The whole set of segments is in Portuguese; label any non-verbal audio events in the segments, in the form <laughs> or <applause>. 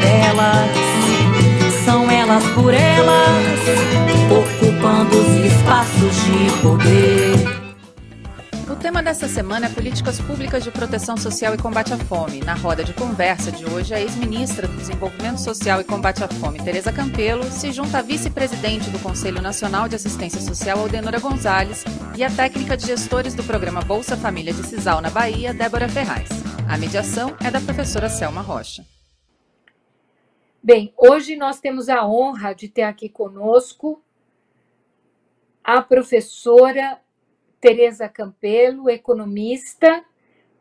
delas. São elas por elas, ocupando os espaços de poder. O tema dessa semana é Políticas Públicas de Proteção Social e Combate à Fome. Na roda de conversa de hoje, a ex-ministra do Desenvolvimento Social e Combate à Fome, Tereza Campelo, se junta à vice-presidente do Conselho Nacional de Assistência Social, Aldenora Gonzalez, e a técnica de gestores do programa Bolsa Família de Cisal, na Bahia, Débora Ferraz. A mediação é da professora Selma Rocha. Bem, hoje nós temos a honra de ter aqui conosco a professora Tereza Campelo, economista,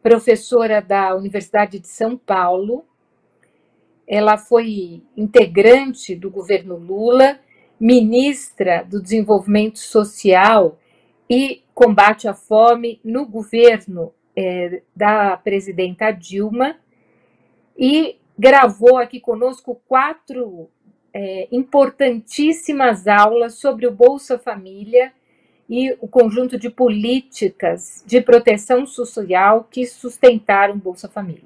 professora da Universidade de São Paulo. Ela foi integrante do governo Lula, ministra do Desenvolvimento Social e Combate à Fome no governo é, da presidenta Dilma e gravou aqui conosco quatro é, importantíssimas aulas sobre o Bolsa Família e o conjunto de políticas de proteção social que sustentaram o Bolsa Família.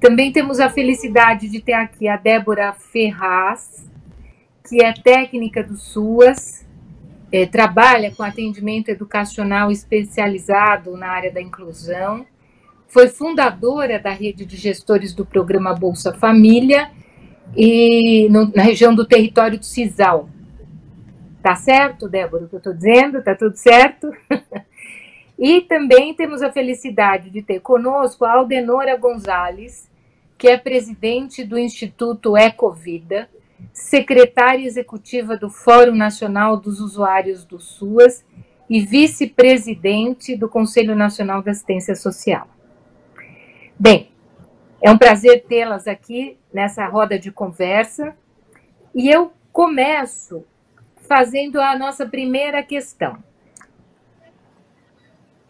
Também temos a felicidade de ter aqui a Débora Ferraz, que é técnica do SUAS, é, trabalha com atendimento educacional especializado na área da inclusão foi fundadora da rede de gestores do programa Bolsa Família e no, na região do território do Cisal. Tá certo, Débora, o que eu estou dizendo? Tá tudo certo? <laughs> e também temos a felicidade de ter conosco a Aldenora Gonzalez, que é presidente do Instituto Ecovida, secretária executiva do Fórum Nacional dos Usuários do SUAS e vice-presidente do Conselho Nacional da Assistência Social. Bem, é um prazer tê-las aqui nessa roda de conversa e eu começo fazendo a nossa primeira questão.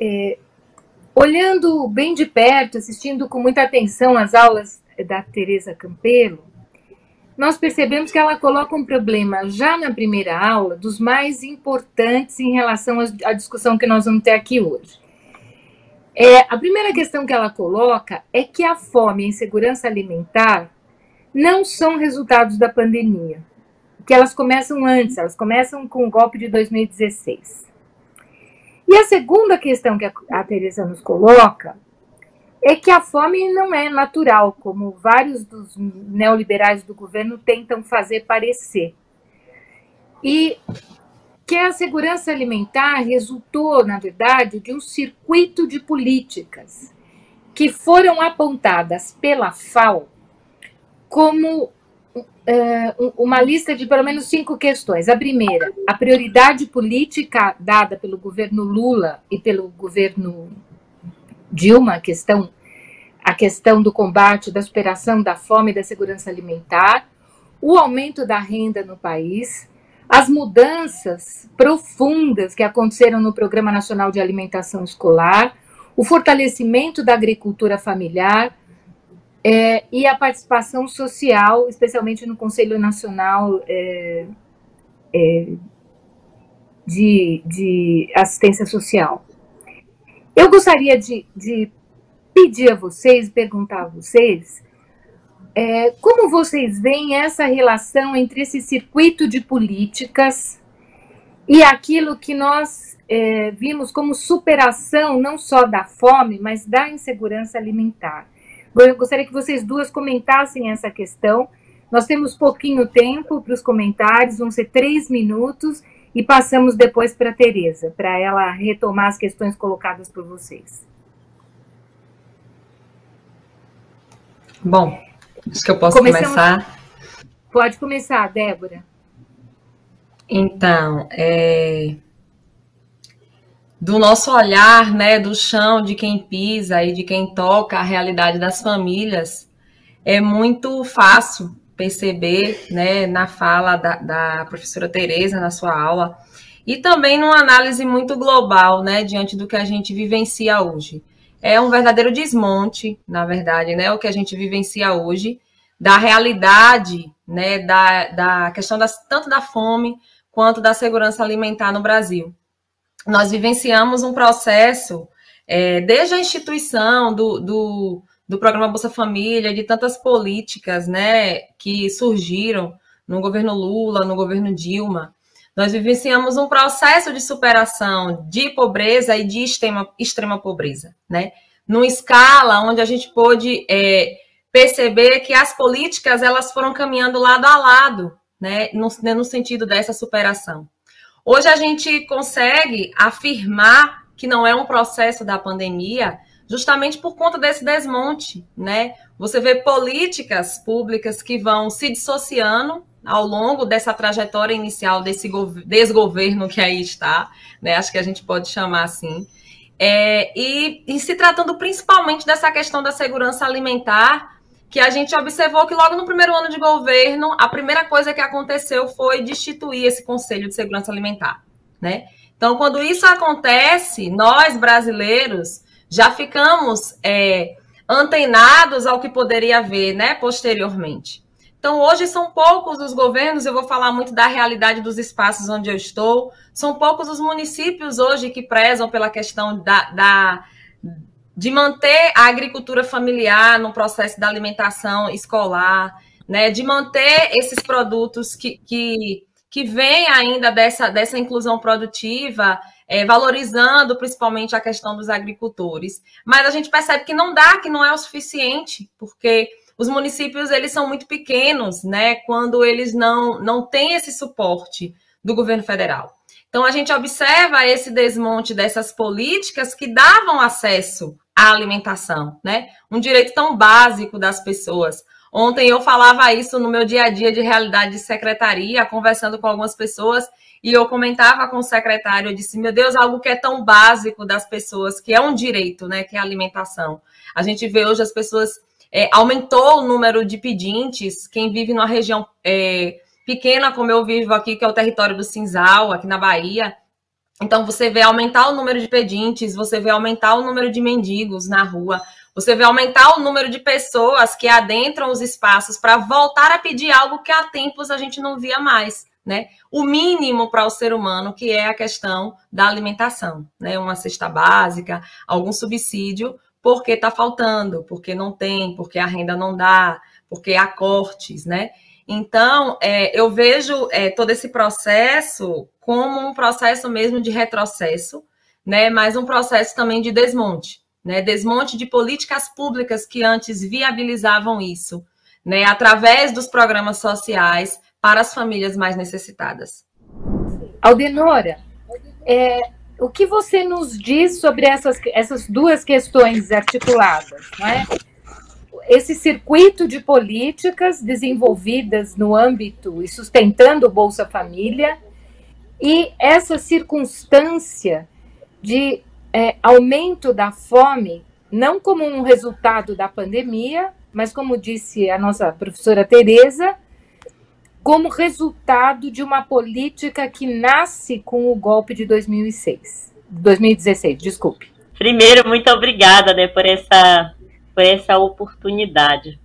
É, olhando bem de perto, assistindo com muita atenção as aulas da Teresa Campelo, nós percebemos que ela coloca um problema já na primeira aula dos mais importantes em relação à discussão que nós vamos ter aqui hoje. É, a primeira questão que ela coloca é que a fome e a insegurança alimentar não são resultados da pandemia, que elas começam antes, elas começam com o golpe de 2016. E a segunda questão que a, a Teresa nos coloca é que a fome não é natural, como vários dos neoliberais do governo tentam fazer parecer. E que a segurança alimentar resultou, na verdade, de um circuito de políticas que foram apontadas pela FAO como uh, uma lista de pelo menos cinco questões. A primeira, a prioridade política dada pelo governo Lula e pelo governo Dilma, a questão, a questão do combate, da superação da fome e da segurança alimentar, o aumento da renda no país, as mudanças profundas que aconteceram no Programa Nacional de Alimentação Escolar, o fortalecimento da agricultura familiar, é, e a participação social, especialmente no Conselho Nacional é, é, de, de, Assistência Social. Eu gostaria de, de pedir a vocês, perguntar a vocês, é, como vocês veem essa relação entre esse circuito de políticas e aquilo que nós é, vimos como superação não só da fome, mas da insegurança alimentar. Eu gostaria que vocês duas comentassem essa questão. Nós temos pouquinho tempo para os comentários, vão ser três minutos, e passamos depois para a Tereza, para ela retomar as questões colocadas por vocês. Bom, acho que eu posso Começamos... começar. Pode começar, Débora. Então, é do nosso olhar, né, do chão, de quem pisa e de quem toca a realidade das famílias, é muito fácil perceber, né, na fala da, da professora Tereza, na sua aula, e também numa análise muito global, né, diante do que a gente vivencia hoje. É um verdadeiro desmonte, na verdade, né, o que a gente vivencia hoje, da realidade, né, da, da questão das, tanto da fome quanto da segurança alimentar no Brasil. Nós vivenciamos um processo, é, desde a instituição do, do, do programa Bolsa Família, de tantas políticas né, que surgiram no governo Lula, no governo Dilma, nós vivenciamos um processo de superação de pobreza e de extrema, extrema pobreza, né? Numa escala onde a gente pôde é, perceber que as políticas elas foram caminhando lado a lado, né? No, no sentido dessa superação. Hoje a gente consegue afirmar que não é um processo da pandemia, justamente por conta desse desmonte, né? Você vê políticas públicas que vão se dissociando ao longo dessa trajetória inicial desse desgoverno que aí está, né? Acho que a gente pode chamar assim. É, e, e se tratando principalmente dessa questão da segurança alimentar, que a gente observou que logo no primeiro ano de governo, a primeira coisa que aconteceu foi destituir esse Conselho de Segurança Alimentar, né? Então, quando isso acontece, nós brasileiros já ficamos é, antenados ao que poderia haver, né, posteriormente. Então, hoje são poucos os governos, eu vou falar muito da realidade dos espaços onde eu estou, são poucos os municípios hoje que prezam pela questão da, da de manter a agricultura familiar no processo da alimentação escolar, né, de manter esses produtos que, que, que vêm ainda dessa, dessa inclusão produtiva, é, valorizando principalmente a questão dos agricultores. Mas a gente percebe que não dá, que não é o suficiente, porque os municípios eles são muito pequenos, né, quando eles não, não têm esse suporte do governo federal. Então a gente observa esse desmonte dessas políticas que davam acesso à alimentação, né? Um direito tão básico das pessoas. Ontem eu falava isso no meu dia a dia de realidade de secretaria, conversando com algumas pessoas, e eu comentava com o secretário, eu disse, meu Deus, algo que é tão básico das pessoas, que é um direito, né? Que é a alimentação. A gente vê hoje as pessoas. É, aumentou o número de pedintes, quem vive numa região é, pequena, como eu vivo aqui, que é o território do Cinzal, aqui na Bahia, então, você vê aumentar o número de pedintes, você vê aumentar o número de mendigos na rua, você vê aumentar o número de pessoas que adentram os espaços para voltar a pedir algo que há tempos a gente não via mais, né? O mínimo para o ser humano, que é a questão da alimentação, né? Uma cesta básica, algum subsídio, porque está faltando, porque não tem, porque a renda não dá, porque há cortes, né? Então, é, eu vejo é, todo esse processo como um processo mesmo de retrocesso, né, mas um processo também de desmonte, né, desmonte de políticas públicas que antes viabilizavam isso, né, através dos programas sociais para as famílias mais necessitadas. Aldenora, é, o que você nos diz sobre essas, essas duas questões articuladas, não é? esse circuito de políticas desenvolvidas no âmbito e sustentando o Bolsa Família e essa circunstância de é, aumento da fome, não como um resultado da pandemia, mas como disse a nossa professora Tereza, como resultado de uma política que nasce com o golpe de 2006, 2016, desculpe. Primeiro, muito obrigada né, por, essa, por essa oportunidade.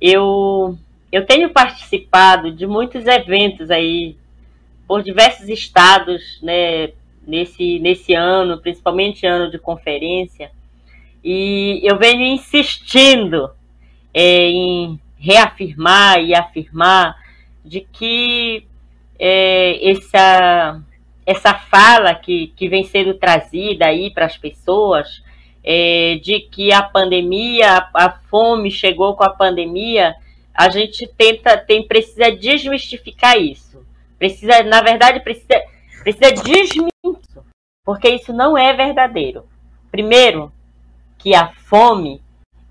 Eu, eu tenho participado de muitos eventos aí por diversos estados, né, nesse, nesse ano, principalmente ano de conferência, e eu venho insistindo é, em reafirmar e afirmar de que é, essa, essa fala que, que vem sendo trazida aí para as pessoas, é, de que a pandemia, a, a fome chegou com a pandemia, a gente tenta, tem, precisa desmistificar isso. Precisa, na verdade, precisa, precisa desmentir isso, porque isso não é verdadeiro. Primeiro, que a fome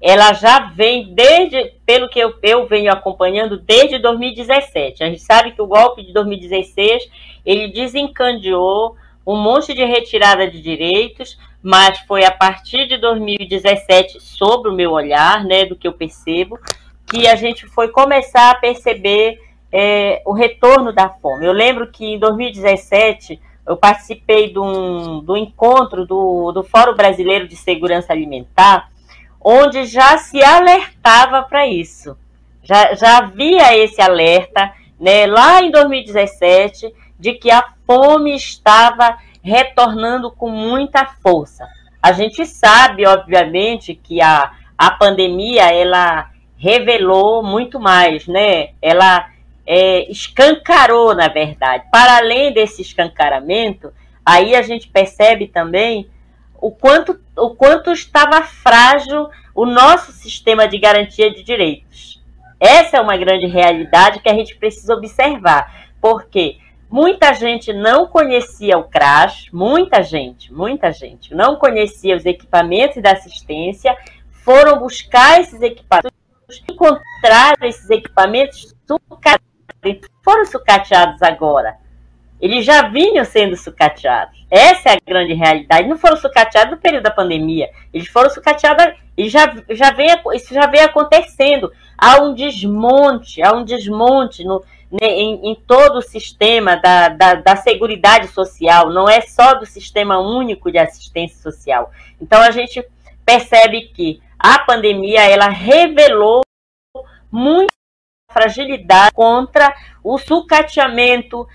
ela já vem desde, pelo que eu, eu venho acompanhando, desde 2017. A gente sabe que o golpe de 2016 ele desencadeou um monte de retirada de direitos, mas foi a partir de 2017, sobre o meu olhar, né, do que eu percebo, que a gente foi começar a perceber é, o retorno da fome. Eu lembro que em 2017 eu participei de um, do encontro do, do Fórum Brasileiro de Segurança Alimentar, onde já se alertava para isso. Já, já havia esse alerta, né, lá em 2017, de que a fome estava retornando com muita força. A gente sabe, obviamente, que a, a pandemia ela revelou muito mais, né? Ela é, escancarou, na verdade. Para além desse escancaramento, aí a gente percebe também o quanto, o quanto estava frágil o nosso sistema de garantia de direitos. Essa é uma grande realidade que a gente precisa observar, porque muita gente não conhecia o CRAS, muita gente, muita gente não conhecia os equipamentos da assistência, foram buscar esses equipamentos, encontraram esses equipamentos sucateados, foram sucateados agora. Eles já vinham sendo sucateados. Essa é a grande realidade. Não foram sucateados no período da pandemia. Eles foram sucateados e já, já vem, isso já vem acontecendo. Há um desmonte, há um desmonte no, né, em, em, todo o sistema da, da, da Seguridade Social. Não é só do Sistema Único de Assistência Social. Então a gente percebe que a pandemia ela revelou muita fragilidade contra o sucateamento,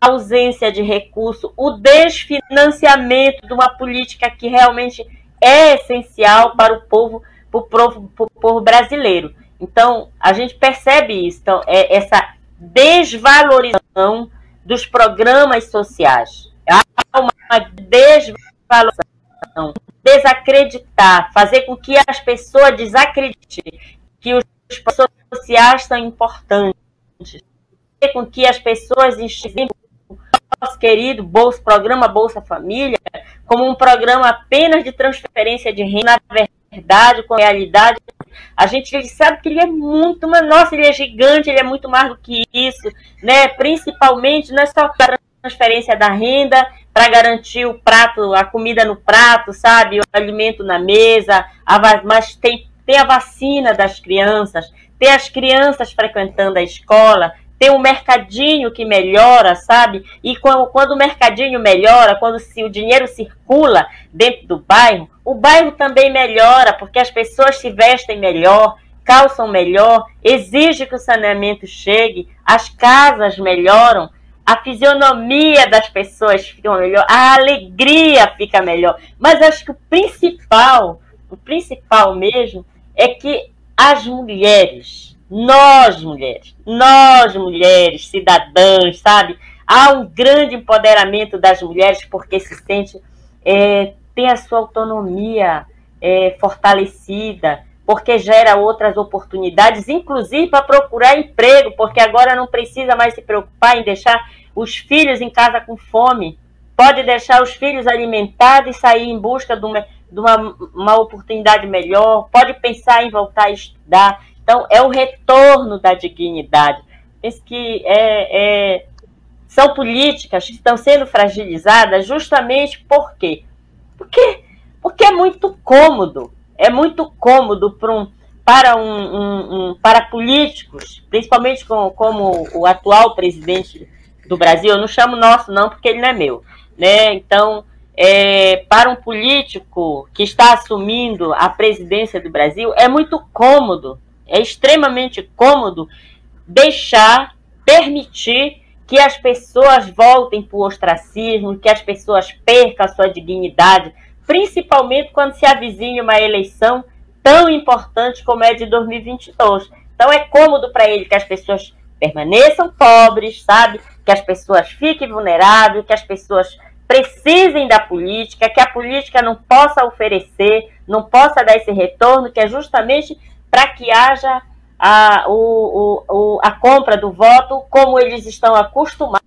ausência de recurso, o desfinanciamento de uma política que realmente é essencial para o povo, para o povo, para o povo brasileiro. Então, a gente percebe isso, então, é essa desvalorização dos programas sociais. Há uma desvalorização, desacreditar, fazer com que as pessoas desacreditem que os programas sociais são importantes, fazer com que as pessoas enxerguem nosso querido Bolsa, programa Bolsa Família como um programa apenas de transferência de renda, na verdade, com a realidade, a gente sabe que ele é muito, mas nossa, ele é gigante, ele é muito mais do que isso, né? Principalmente, não é só transferência da renda para garantir o prato, a comida no prato, sabe? O alimento na mesa, a, mas tem, tem a vacina das crianças, tem as crianças frequentando a escola, tem um mercadinho que melhora, sabe? E quando, o mercadinho melhora, quando se, o dinheiro circula dentro do bairro, o bairro também melhora, porque as pessoas se vestem melhor, calçam melhor, exige que o saneamento chegue, as casas melhoram, a fisionomia das pessoas fica melhor, a alegria fica melhor. Mas acho que o principal, o principal mesmo, é que as mulheres, nós mulheres, nós mulheres, cidadãs, sabe? Há um grande empoderamento das mulheres porque se sente, é, tem a sua autonomia é, fortalecida, porque gera outras oportunidades, inclusive para procurar emprego, porque agora não precisa mais se preocupar em deixar os filhos em casa com fome. Pode deixar os filhos alimentados e sair em busca de um, de uma, uma oportunidade melhor, pode pensar em voltar a estudar. Então, é o retorno da dignidade. Penso que é, é, são políticas que estão sendo fragilizadas justamente por quê? Porque, porque é muito cômodo. É muito cômodo para um, para, um, um, um, para políticos, principalmente com, como o atual presidente do Brasil, eu não chamo nosso não, porque ele não é meu, né? Então, é, para um político que está assumindo a presidência do Brasil, é muito cômodo, é extremamente cômodo deixar, permitir que as pessoas voltem para o ostracismo, que as pessoas percam a sua dignidade, principalmente quando se avizinha uma eleição tão importante como é de 2022. Então é cômodo para ele que as pessoas permaneçam pobres, sabe? Que as pessoas fiquem vulneráveis, que as pessoas precisem da política, que a política não possa oferecer, não possa dar esse retorno, que é justamente para que haja a, o, o, a compra do voto como eles estão acostumados,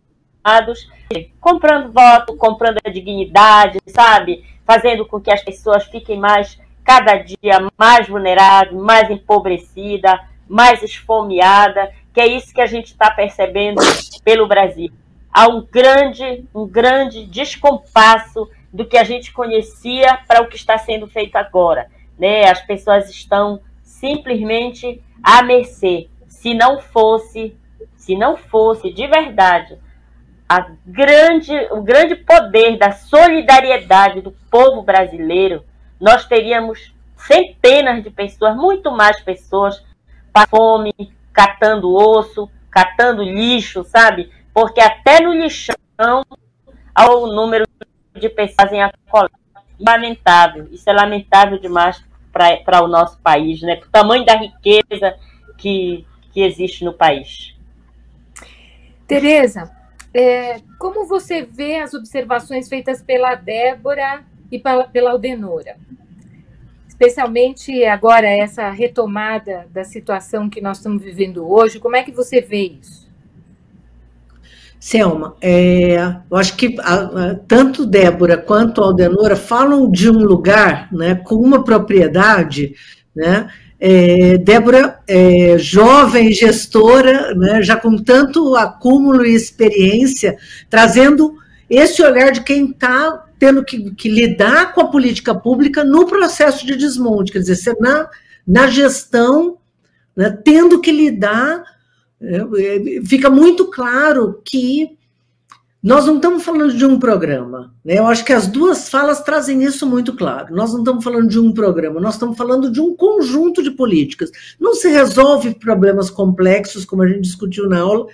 comprando voto, comprando a dignidade, sabe? Fazendo com que as pessoas fiquem mais cada dia mais vulnerável, mais empobrecida, mais esfomeada, que é isso que a gente está percebendo pelo Brasil. Há um grande, um grande descompasso do que a gente conhecia para o que está sendo feito agora. Né? As pessoas estão simplesmente à mercê. Se não fosse, se não fosse de verdade a grande, o grande poder da solidariedade do povo brasileiro, nós teríamos centenas de pessoas, muito mais pessoas, para fome, catando osso, catando lixo, sabe? Porque até no lixão há o número de pessoas em acolhimento. Lamentável, isso é lamentável demais para o nosso país, né? O tamanho da riqueza que, que existe no país. Tereza, é, como você vê as observações feitas pela Débora e pela Aldenora. Especialmente agora, essa retomada da situação que nós estamos vivendo hoje, como é que você vê isso? Selma, é, eu acho que a, a, tanto Débora quanto Aldenora falam de um lugar né, com uma propriedade, né, é, Débora, é, jovem gestora, né, já com tanto acúmulo e experiência, trazendo esse olhar de quem está tendo que, que, lidar com a política pública no processo de desmonte, quer dizer, na, na gestão, né, tendo que lidar, fica muito claro que nós não estamos falando de um programa. Né? Eu acho que as duas falas trazem isso muito claro. Nós não estamos falando de um programa, nós estamos falando de um conjunto de políticas. Não se resolve problemas complexos, como a gente discutiu na aula,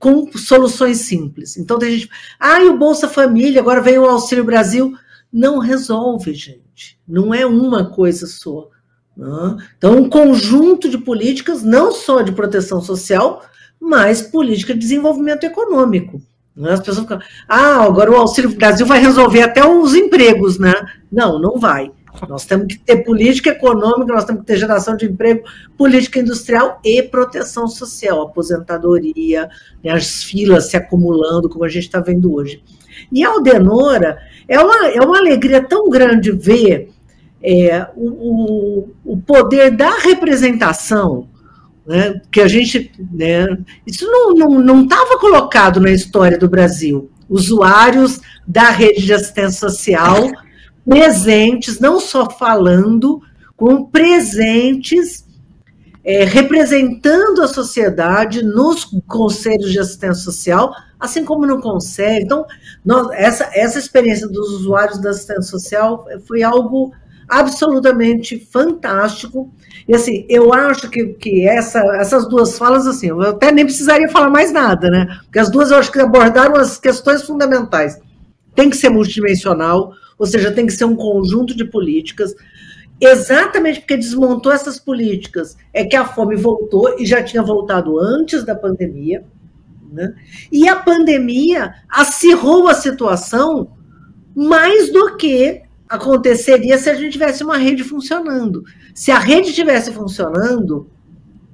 com soluções simples. Então tem gente, ah, e o Bolsa Família, agora vem o Auxílio Brasil. Não resolve, gente. Não é uma coisa só. Né? Então, um conjunto de políticas, não só de proteção social, mas política de desenvolvimento econômico. Né? As pessoas ficam, ah, agora o Auxílio Brasil vai resolver até os empregos, né? Não, não vai. Nós temos que ter política econômica, nós temos que ter geração de emprego, política industrial e proteção social, aposentadoria, né, as filas se acumulando, como a gente está vendo hoje. E a Aldenora, é uma, é uma alegria tão grande ver é, o, o poder da representação, né, que a gente. Né, isso não estava colocado na história do Brasil. Usuários da rede de assistência social presentes, não só falando, como presentes, é, representando a sociedade nos conselhos de assistência social, assim como no conselho. Então, nós, essa, essa experiência dos usuários da assistência social foi algo absolutamente fantástico. E assim, eu acho que, que essa, essas duas falas, assim, eu até nem precisaria falar mais nada, né? Porque as duas eu acho que abordaram as questões fundamentais. Tem que ser multidimensional, ou seja, tem que ser um conjunto de políticas. Exatamente porque desmontou essas políticas é que a fome voltou e já tinha voltado antes da pandemia. Né? E a pandemia acirrou a situação mais do que aconteceria se a gente tivesse uma rede funcionando. Se a rede estivesse funcionando,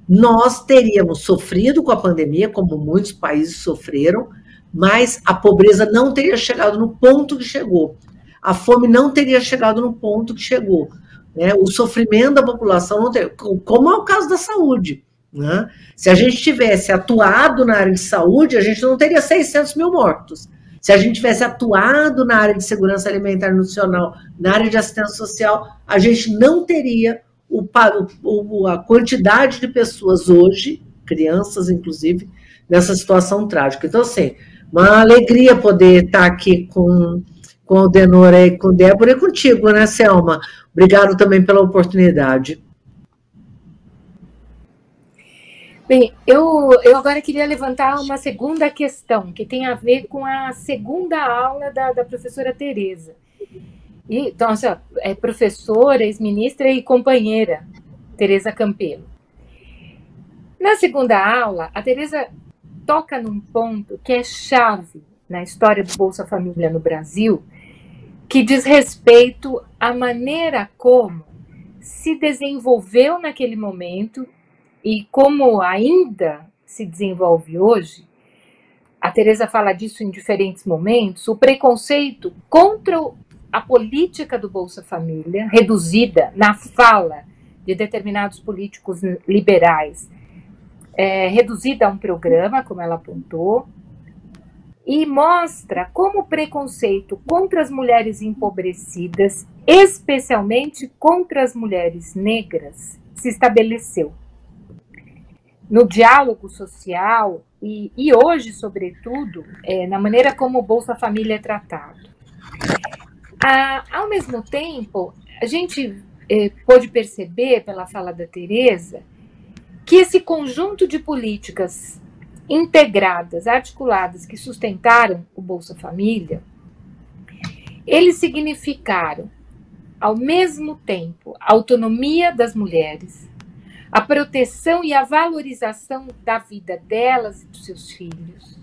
nós teríamos sofrido com a pandemia, como muitos países sofreram, mas a pobreza não teria chegado no ponto que chegou. a fome não teria chegado no ponto que chegou. Né? O sofrimento da população não teria, como é o caso da saúde. Né? Se a gente tivesse atuado na área de saúde, a gente não teria 600 mil mortos. Se a gente tivesse atuado na área de segurança alimentar nutricional, na área de assistência social, a gente não teria o, o, a quantidade de pessoas hoje, crianças inclusive, nessa situação trágica. Então, assim, uma alegria poder estar aqui com, com o Denora e com Débora e contigo, né, Selma? Obrigado também pela oportunidade. Bem, eu, eu agora queria levantar uma segunda questão, que tem a ver com a segunda aula da, da professora Tereza. E, então, assim, é professora, ex-ministra e companheira, Tereza Campelo. Na segunda aula, a Tereza toca num ponto que é chave na história do Bolsa Família no Brasil, que diz respeito à maneira como se desenvolveu naquele momento e como ainda se desenvolve hoje, a Teresa fala disso em diferentes momentos, o preconceito contra a política do Bolsa Família, reduzida na fala de determinados políticos liberais, é, reduzida a um programa, como ela apontou, e mostra como o preconceito contra as mulheres empobrecidas, especialmente contra as mulheres negras, se estabeleceu no diálogo social e, e hoje, sobretudo, é, na maneira como o Bolsa Família é tratado. Ah, ao mesmo tempo, a gente é, pôde perceber, pela fala da Tereza, que esse conjunto de políticas integradas, articuladas, que sustentaram o Bolsa Família, eles significaram, ao mesmo tempo, autonomia das mulheres, a proteção e a valorização da vida delas e dos seus filhos.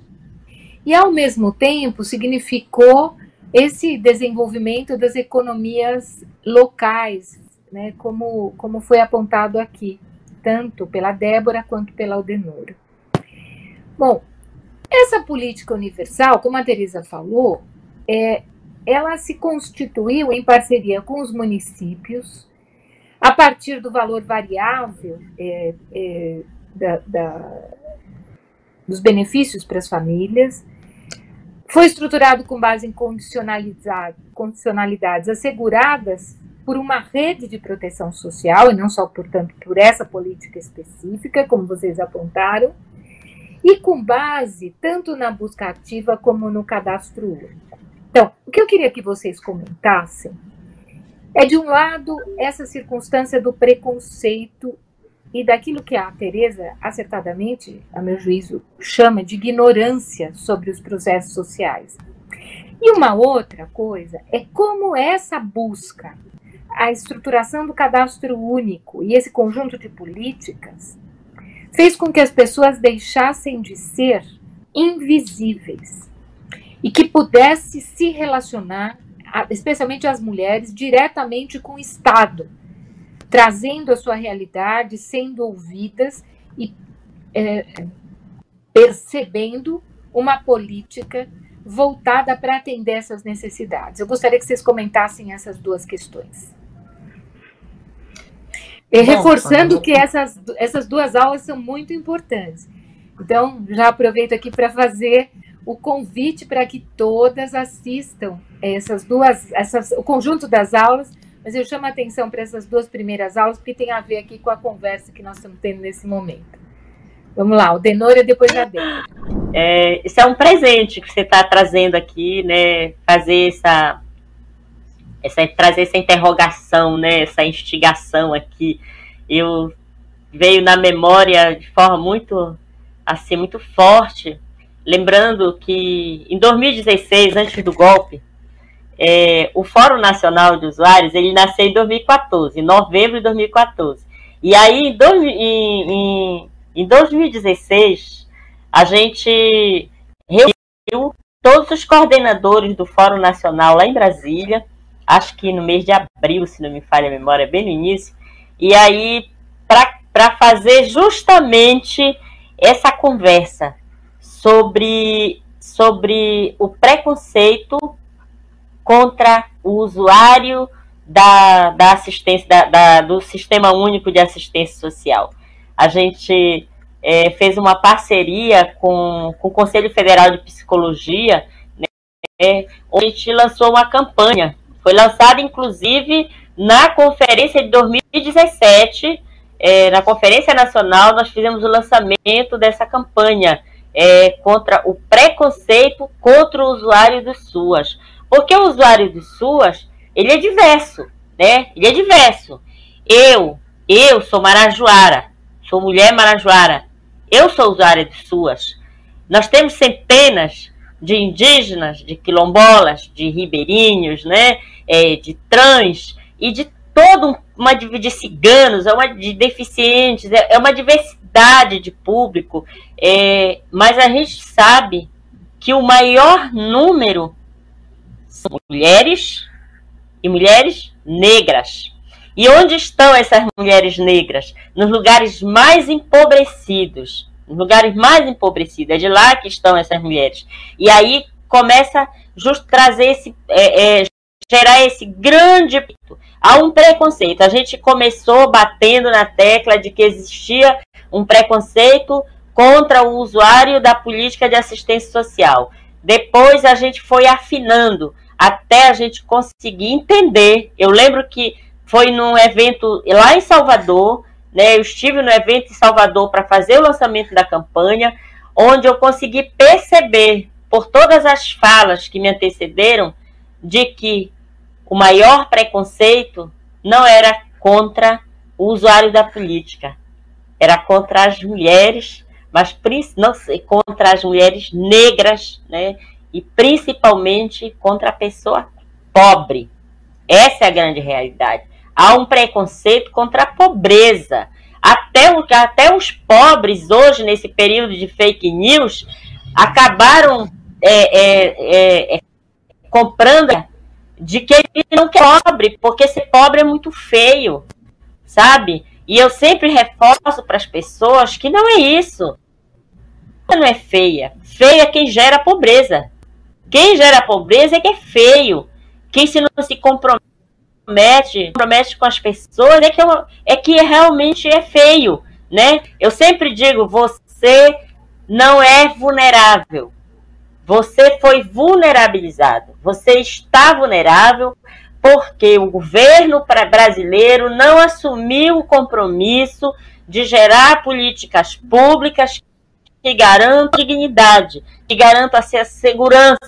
E, ao mesmo tempo, significou esse desenvolvimento das economias locais, né, como, como foi apontado aqui, tanto pela Débora quanto pela Aldenora. Bom, essa política universal, como a Teresa falou, é, ela se constituiu em parceria com os municípios, a partir do valor variável é, é, da, da, dos benefícios para as famílias, foi estruturado com base em condicionalidades asseguradas por uma rede de proteção social, e não só, portanto, por essa política específica, como vocês apontaram, e com base tanto na busca ativa como no cadastro único. Então, o que eu queria que vocês comentassem é, de um lado, essa circunstância do preconceito e daquilo que a Teresa, acertadamente, a meu juízo, chama de ignorância sobre os processos sociais. E uma outra coisa é como essa busca, a estruturação do cadastro único e esse conjunto de políticas fez com que as pessoas deixassem de ser invisíveis e que pudesse se relacionar especialmente as mulheres, diretamente com o Estado, trazendo a sua realidade, sendo ouvidas e é, percebendo uma política voltada para atender essas necessidades. Eu gostaria que vocês comentassem essas duas questões. E reforçando que essas, essas duas aulas são muito importantes. Então, já aproveito aqui para fazer o convite para que todas assistam essas duas, essas, o conjunto das aulas, mas eu chamo a atenção para essas duas primeiras aulas, porque tem a ver aqui com a conversa que nós estamos tendo nesse momento. Vamos lá, o Denora depois a Débora. É, isso é um presente que você está trazendo aqui, né? Fazer essa, essa, trazer essa interrogação, né? Essa instigação aqui. Eu veio na memória de forma muito assim muito forte Lembrando que em 2016, antes do golpe, é, o Fórum Nacional de Usuários ele nasceu em 2014, em novembro de 2014. E aí, em, dois, em, em, em 2016, a gente reuniu todos os coordenadores do Fórum Nacional lá em Brasília, acho que no mês de abril, se não me falha a memória, bem no início, e aí para fazer justamente essa conversa sobre, sobre o preconceito contra o usuário da, da assistência, da, da, do Sistema Único de Assistência Social. A gente é, fez uma parceria com, com o Conselho Federal de Psicologia, né, onde a gente lançou uma campanha. Foi lançada, inclusive, na conferência de 2017, é, na Conferência Nacional, nós fizemos o lançamento dessa campanha é, contra o preconceito contra o usuário do SUAS. Porque o usuário do SUAS, ele é diverso, né? Ele é diverso. Eu, eu sou marajoara, sou mulher marajoara, eu sou usuária de SUAS. Nós temos centenas de indígenas, de quilombolas, de ribeirinhos, né? É, de trans e de todo uma de ciganos, é uma de deficientes, é, é uma diversidade de público, é, mas a gente sabe que o maior número são mulheres e mulheres negras. E onde estão essas mulheres negras? Nos lugares mais empobrecidos. Nos lugares mais empobrecidos. É de lá que estão essas mulheres. E aí começa justo trazer esse. É, é, gerar esse grande. Há um preconceito. A gente começou batendo na tecla de que existia um preconceito contra o usuário da política de assistência social. Depois a gente foi afinando até a gente conseguir entender. Eu lembro que foi num evento lá em Salvador, né? Eu estive no evento em Salvador para fazer o lançamento da campanha, onde eu consegui perceber por todas as falas que me antecederam de que o maior preconceito não era contra o usuário da política, era contra as mulheres, mas não contra as mulheres negras, né? E principalmente contra a pessoa pobre. Essa é a grande realidade há um preconceito contra a pobreza. Até, o, até os pobres, hoje, nesse período de fake news, acabaram é, é, é, é comprando de que ele não quer pobre, porque ser pobre é muito feio, sabe? E eu sempre reforço para as pessoas que não é isso. Não é feia. Feia é quem gera pobreza. Quem gera pobreza é que é feio. Quem se não se compromete compromete, com as pessoas é que, é, é que realmente é feio, né? Eu sempre digo, você não é vulnerável. Você foi vulnerabilizado. Você está vulnerável porque o governo brasileiro não assumiu o compromisso de gerar políticas públicas que garantam dignidade, que garantam a segurança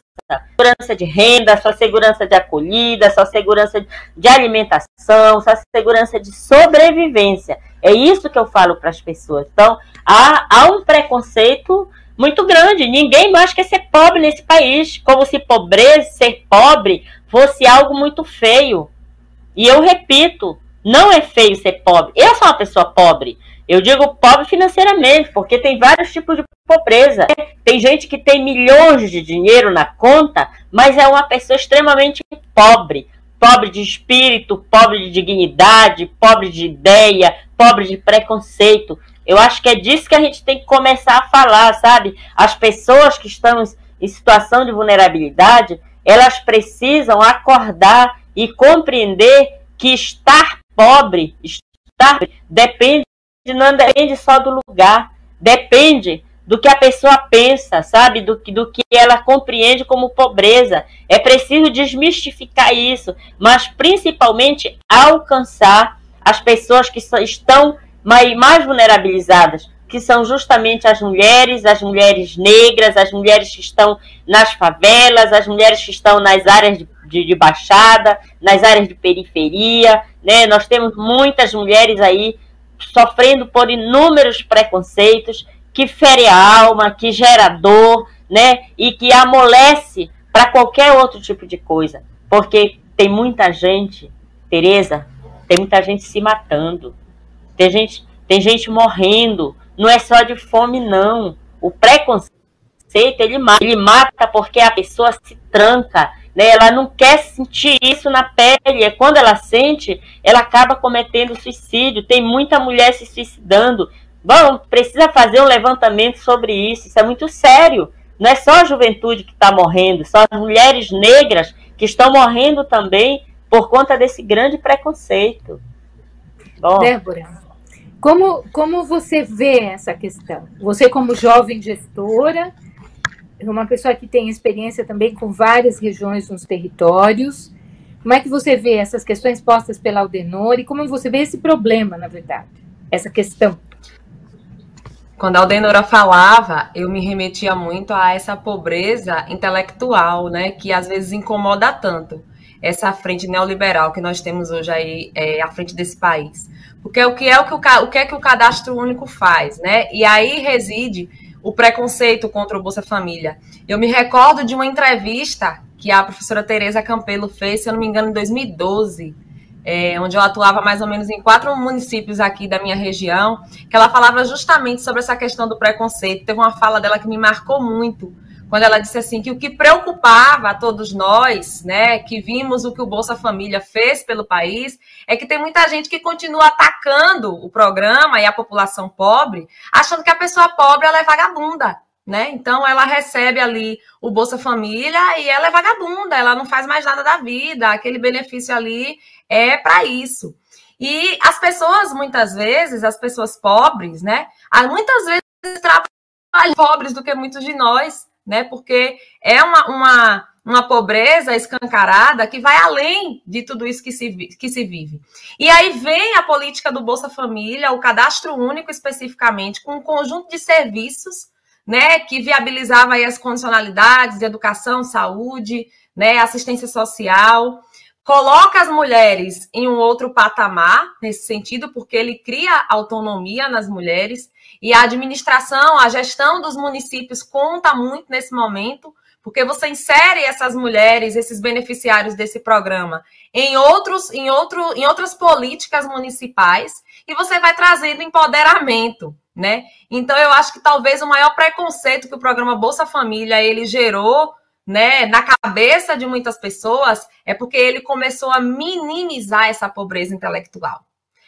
segurança de renda, sua segurança de acolhida, sua segurança de alimentação, sua segurança de sobrevivência. É isso que eu falo para as pessoas. Então, há, há um preconceito muito grande. Ninguém mais quer ser pobre nesse país, como se pobreza, ser pobre, fosse algo muito feio. E eu repito, não é feio ser pobre. Eu sou uma pessoa pobre. Eu digo pobre financeiramente, porque tem vários tipos de pobreza. Tem gente que tem milhões de dinheiro na conta, mas é uma pessoa extremamente pobre. Pobre de espírito, pobre de dignidade, pobre de ideia, pobre de preconceito. Eu acho que é disso que a gente tem que começar a falar, sabe? As pessoas que estão em situação de vulnerabilidade, elas precisam acordar e compreender que estar pobre, estar depende não depende só do lugar, depende do que a pessoa pensa, sabe? Do, do que ela compreende como pobreza. É preciso desmistificar isso, mas principalmente alcançar as pessoas que estão mais, mais vulnerabilizadas, que são justamente as mulheres, as mulheres negras, as mulheres que estão nas favelas, as mulheres que estão nas áreas de, de, de baixada, nas áreas de periferia, né? Nós temos muitas mulheres aí sofrendo por inúmeros preconceitos que fere a alma, que gera dor, né? E que amolece para qualquer outro tipo de coisa. Porque tem muita gente, Tereza, tem muita gente se matando. Tem gente, tem gente morrendo. Não é só de fome, não. O preconceito, ele mata. Ele mata porque a pessoa se tranca né? Ela não quer sentir isso na pele. É quando ela sente, ela acaba cometendo suicídio. Tem muita mulher se suicidando. Bom, precisa fazer um levantamento sobre isso. Isso é muito sério. Não é só a juventude que está morrendo, são as mulheres negras que estão morrendo também por conta desse grande preconceito. Bom. Débora, como, como você vê essa questão? Você, como jovem gestora, uma pessoa que tem experiência também com várias regiões nos territórios, como é que você vê essas questões postas pela Aldenor e como você vê esse problema, na verdade, essa questão? Quando a Aldenora falava, eu me remetia muito a essa pobreza intelectual, né, que às vezes incomoda tanto essa frente neoliberal que nós temos hoje aí é, à frente desse país. Porque o que é o que o, o que é que o cadastro único faz, né? E aí reside o preconceito contra o Bolsa Família. Eu me recordo de uma entrevista que a professora Tereza Campelo fez, se eu não me engano, em 2012, é, onde eu atuava mais ou menos em quatro municípios aqui da minha região, que ela falava justamente sobre essa questão do preconceito. Teve uma fala dela que me marcou muito, quando ela disse assim que o que preocupava a todos nós, né, que vimos o que o Bolsa Família fez pelo país, é que tem muita gente que continua atacando o programa e a população pobre, achando que a pessoa pobre ela é vagabunda, né? Então ela recebe ali o Bolsa Família e ela é vagabunda, ela não faz mais nada da vida, aquele benefício ali é para isso. E as pessoas muitas vezes, as pessoas pobres, né, muitas vezes trabalham pobres do que muitos de nós, né? Porque é uma, uma, uma pobreza escancarada que vai além de tudo isso que se, que se vive. E aí vem a política do Bolsa Família, o cadastro único especificamente, com um conjunto de serviços né, que viabilizava as condicionalidades de educação, saúde, né, assistência social, coloca as mulheres em um outro patamar nesse sentido, porque ele cria autonomia nas mulheres e a administração, a gestão dos municípios conta muito nesse momento, porque você insere essas mulheres, esses beneficiários desse programa em outros, em outro, em outras políticas municipais e você vai trazendo empoderamento, né? Então eu acho que talvez o maior preconceito que o programa Bolsa Família ele gerou, né, na cabeça de muitas pessoas é porque ele começou a minimizar essa pobreza intelectual.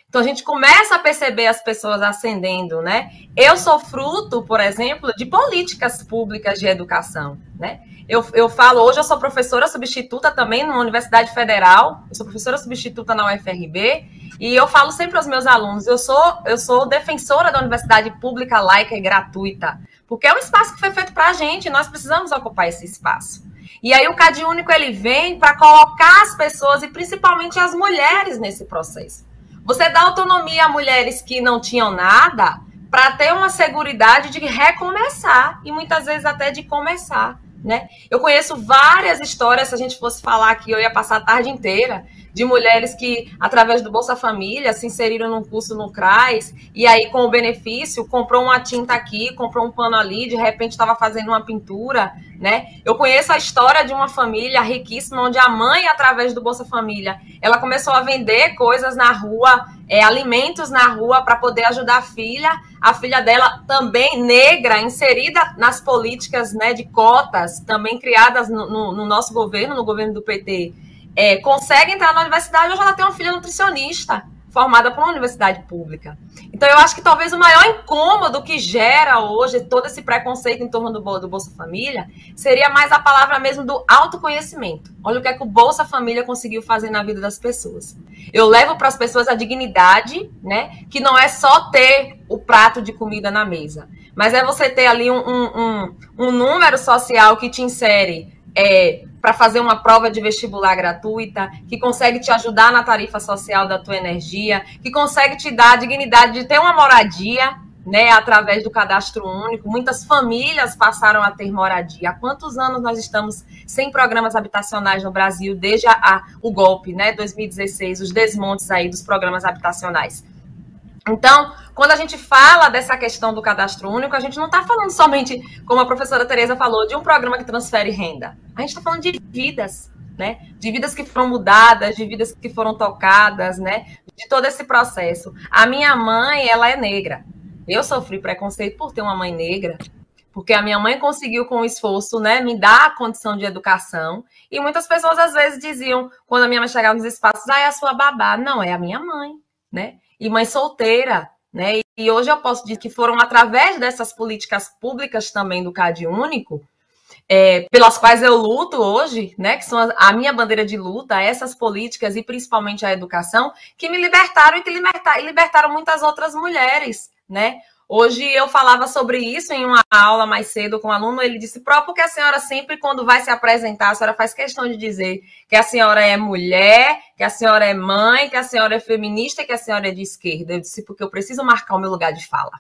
Então a gente começa a perceber as pessoas ascendendo, né? Eu sou fruto, por exemplo, de políticas públicas de educação, né? Eu, eu falo, hoje eu sou professora substituta também numa Universidade Federal, eu sou professora substituta na UFRB, e eu falo sempre aos meus alunos, eu sou, eu sou defensora da universidade pública, laica e gratuita, porque é um espaço que foi feito para a gente, nós precisamos ocupar esse espaço. E aí o CAD Único ele vem para colocar as pessoas, e principalmente as mulheres, nesse processo. Você dá autonomia a mulheres que não tinham nada para ter uma segurança de recomeçar e muitas vezes até de começar, né? Eu conheço várias histórias, se a gente fosse falar aqui, eu ia passar a tarde inteira, de mulheres que, através do Bolsa Família, se inseriram num curso no CRAS, e aí, com o benefício, comprou uma tinta aqui, comprou um pano ali, de repente estava fazendo uma pintura, né? Eu conheço a história de uma família riquíssima, onde a mãe, através do Bolsa Família, ela começou a vender coisas na rua, é, alimentos na rua para poder ajudar a filha. A filha dela também negra, inserida nas políticas né, de cotas, também criadas no, no, no nosso governo, no governo do PT é, consegue entrar na universidade, hoje ela tem uma filha nutricionista formada por uma universidade pública. Então, eu acho que talvez o maior incômodo que gera hoje todo esse preconceito em torno do, do Bolsa Família seria mais a palavra mesmo do autoconhecimento. Olha o que é que o Bolsa Família conseguiu fazer na vida das pessoas. Eu levo para as pessoas a dignidade, né? Que não é só ter o prato de comida na mesa, mas é você ter ali um, um, um, um número social que te insere é, para fazer uma prova de vestibular gratuita, que consegue te ajudar na tarifa social da tua energia, que consegue te dar a dignidade de ter uma moradia, né, através do cadastro único. Muitas famílias passaram a ter moradia. Há quantos anos nós estamos sem programas habitacionais no Brasil desde a, a, o golpe, né, 2016, os desmontes aí dos programas habitacionais? Então, quando a gente fala dessa questão do cadastro único, a gente não está falando somente, como a professora Tereza falou, de um programa que transfere renda. A gente está falando de vidas, né? De vidas que foram mudadas, de vidas que foram tocadas, né? De todo esse processo. A minha mãe, ela é negra. Eu sofri preconceito por ter uma mãe negra, porque a minha mãe conseguiu com esforço, né, me dar a condição de educação. E muitas pessoas às vezes diziam, quando a minha mãe chegava nos espaços, ah, é a sua babá. Não, é a minha mãe, né? E mãe solteira, né? E hoje eu posso dizer que foram através dessas políticas públicas também do CAD Único é, pelas quais eu luto hoje, né, que são a, a, minha bandeira de luta, essas políticas e principalmente a educação, que me libertaram e que libertar, libertaram muitas outras mulheres, né? Hoje eu falava sobre isso em uma aula mais cedo com um aluno, ele disse, próprio que a senhora sempre, quando vai se apresentar, a senhora faz questão de dizer que a senhora é mulher, que a senhora é mãe, que a senhora é feminista, que a senhora é de esquerda. Eu disse, porque eu preciso marcar o meu lugar de fala.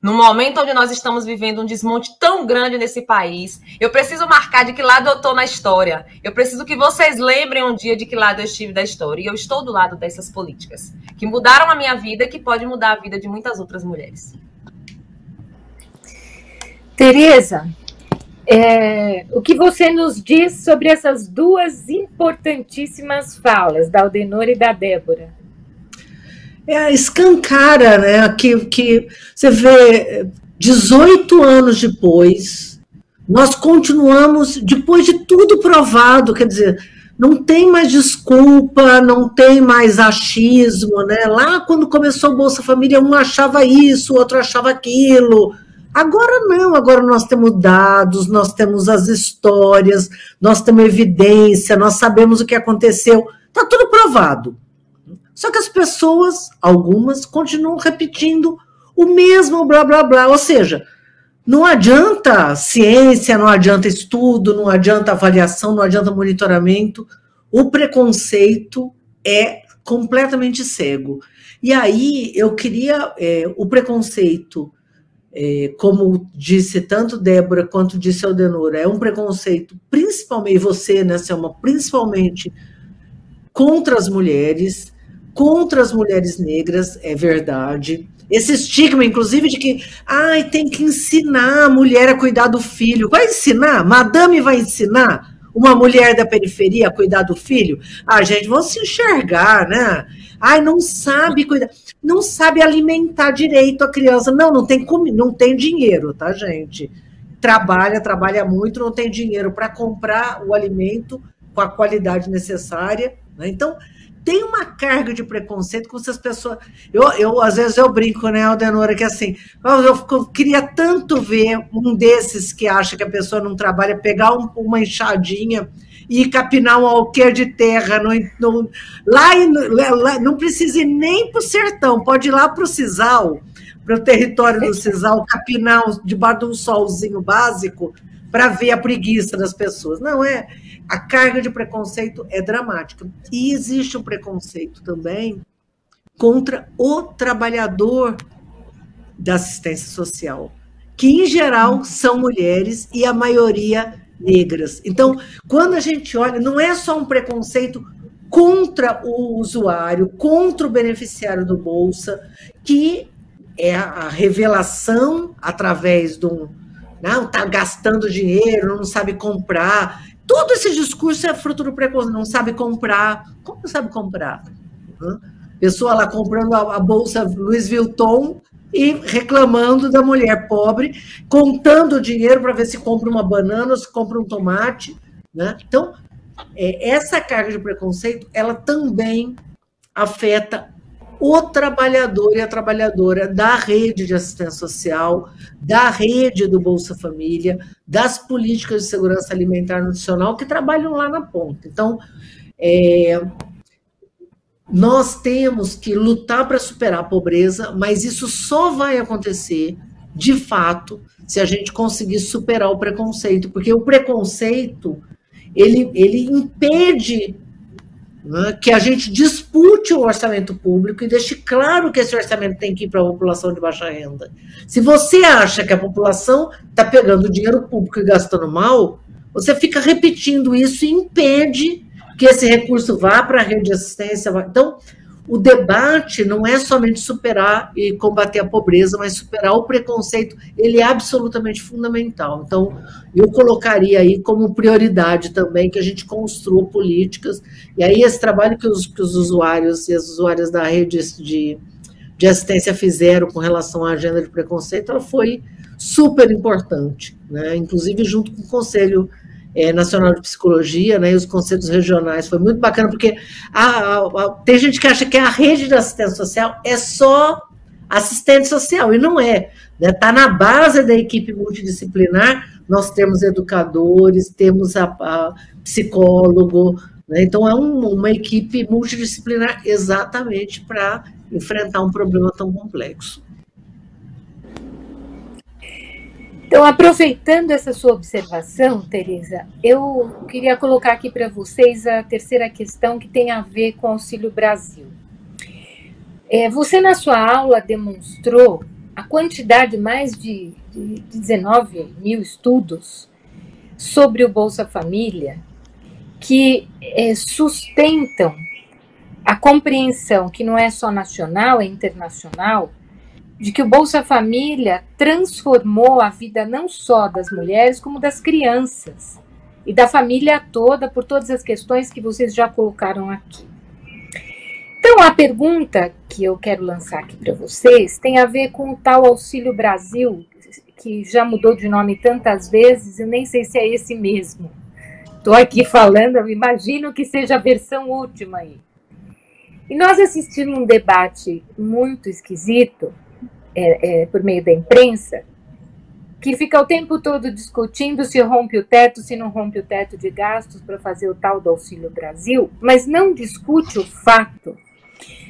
No momento onde nós estamos vivendo um desmonte tão grande nesse país, eu preciso marcar de que lado eu estou na história. Eu preciso que vocês lembrem um dia de que lado eu estive da história. E eu estou do lado dessas políticas que mudaram a minha vida e que pode mudar a vida de muitas outras mulheres. Tereza, é, o que você nos diz sobre essas duas importantíssimas falas, da Aldenor e da Débora? é, escancara, né? Que, que você vê 18 anos depois, nós continuamos, depois de tudo provado, quer dizer, não tem mais desculpa, não tem mais achismo, né? Lá quando começou o Bolsa Família, um achava isso, o outro achava aquilo. Agora não, agora nós temos dados, nós temos as histórias, nós temos evidência, nós sabemos o que aconteceu, está tudo provado. Só que as pessoas, algumas, continuam repetindo o mesmo blá blá blá. Ou seja, não adianta ciência, não adianta estudo, não adianta avaliação, não adianta monitoramento. O preconceito é completamente cego. E aí eu queria é, o preconceito, é, como disse tanto Débora quanto disse Aldenora, é um preconceito principalmente você, né, Selma, principalmente contra as mulheres, contra as mulheres negras, é verdade. Esse estigma, inclusive, de que ai, tem que ensinar a mulher a cuidar do filho. Vai ensinar? Madame vai ensinar uma mulher da periferia cuidar do filho? Ah, gente, vão se enxergar, né? Ai, não sabe cuidar, não sabe alimentar direito a criança. Não, não tem não tem dinheiro, tá, gente? Trabalha, trabalha muito, não tem dinheiro para comprar o alimento com a qualidade necessária. Né? Então, tem uma carga de preconceito com essas pessoas. Eu, eu às vezes eu brinco, né, Aldenora, que assim, eu, eu, queria tanto ver um desses que acha que a pessoa não trabalha, pegar um, uma enxadinha e capinar um alqueire de terra no, no, lá, lá, não precisa ir nem para o sertão, pode ir lá para o Cisal, para o território do Cisal, capinar debaixo de um solzinho básico para ver a preguiça das pessoas. Não é a carga de preconceito é dramática. E existe um preconceito também contra o trabalhador da assistência social, que em geral são mulheres e a maioria negras. Então, quando a gente olha, não é só um preconceito contra o usuário, contra o beneficiário do Bolsa, que é a revelação através de um. Não, está gastando dinheiro, não sabe comprar, Todo esse discurso é fruto do preconceito, não sabe comprar. Como não sabe comprar? Pessoa lá comprando a, bolsa Louis Vuitton e reclamando da mulher pobre, contando o dinheiro para ver se compra uma banana, se compra um tomate. Né? Então, é, essa carga de preconceito, ela também afeta o trabalhador e a trabalhadora da rede de assistência social, da rede do Bolsa Família, das políticas de segurança alimentar nutricional que trabalham lá na ponta. Então, é, nós temos que lutar para superar a pobreza, mas isso só vai acontecer, de fato, se a gente conseguir superar o preconceito, porque o preconceito ele, ele impede que a gente dispute o orçamento público e deixe claro que esse orçamento tem que ir para a população de baixa renda. Se você acha que a população está pegando dinheiro público e gastando mal, você fica repetindo isso e impede que esse recurso vá para a rede de assistência. Então, o debate não é somente superar e combater a pobreza, mas superar o preconceito, ele é absolutamente fundamental. Então, eu colocaria aí como prioridade também que a gente construa políticas, e aí esse trabalho que os, que os usuários e as usuárias da rede de, de assistência fizeram com relação à agenda de preconceito, ela foi super importante, né? inclusive junto com o Conselho é, Nacional de Psicologia, né, e os conselhos regionais. Foi muito bacana, porque a, a, a, tem gente que acha que a rede de assistência social é só assistente social, e não é. Está né, tá na base da equipe multidisciplinar nós temos educadores, temos a, psicólogo, né? então é um, uma equipe multidisciplinar exatamente para enfrentar um problema tão complexo. Então, aproveitando essa sua observação, Tereza, eu queria colocar aqui para vocês a terceira questão que tem a ver com o Auxílio Brasil. É, você, na sua aula, demonstrou a quantidade, mais de, de 19 mil estudos sobre o Bolsa Família, que é, sustentam a compreensão que não é só nacional, é internacional, de que o Bolsa Família transformou a vida não só das mulheres, como das crianças e da família toda, por todas as questões que vocês já colocaram aqui. Então, a pergunta que eu quero lançar aqui para vocês tem a ver com o tal Auxílio Brasil, que já mudou de nome tantas vezes, eu nem sei se é esse mesmo. Estou aqui falando, eu imagino que seja a versão última aí. E nós assistimos um debate muito esquisito é, é, por meio da imprensa, que fica o tempo todo discutindo se rompe o teto, se não rompe o teto de gastos para fazer o tal do Auxílio Brasil, mas não discute o fato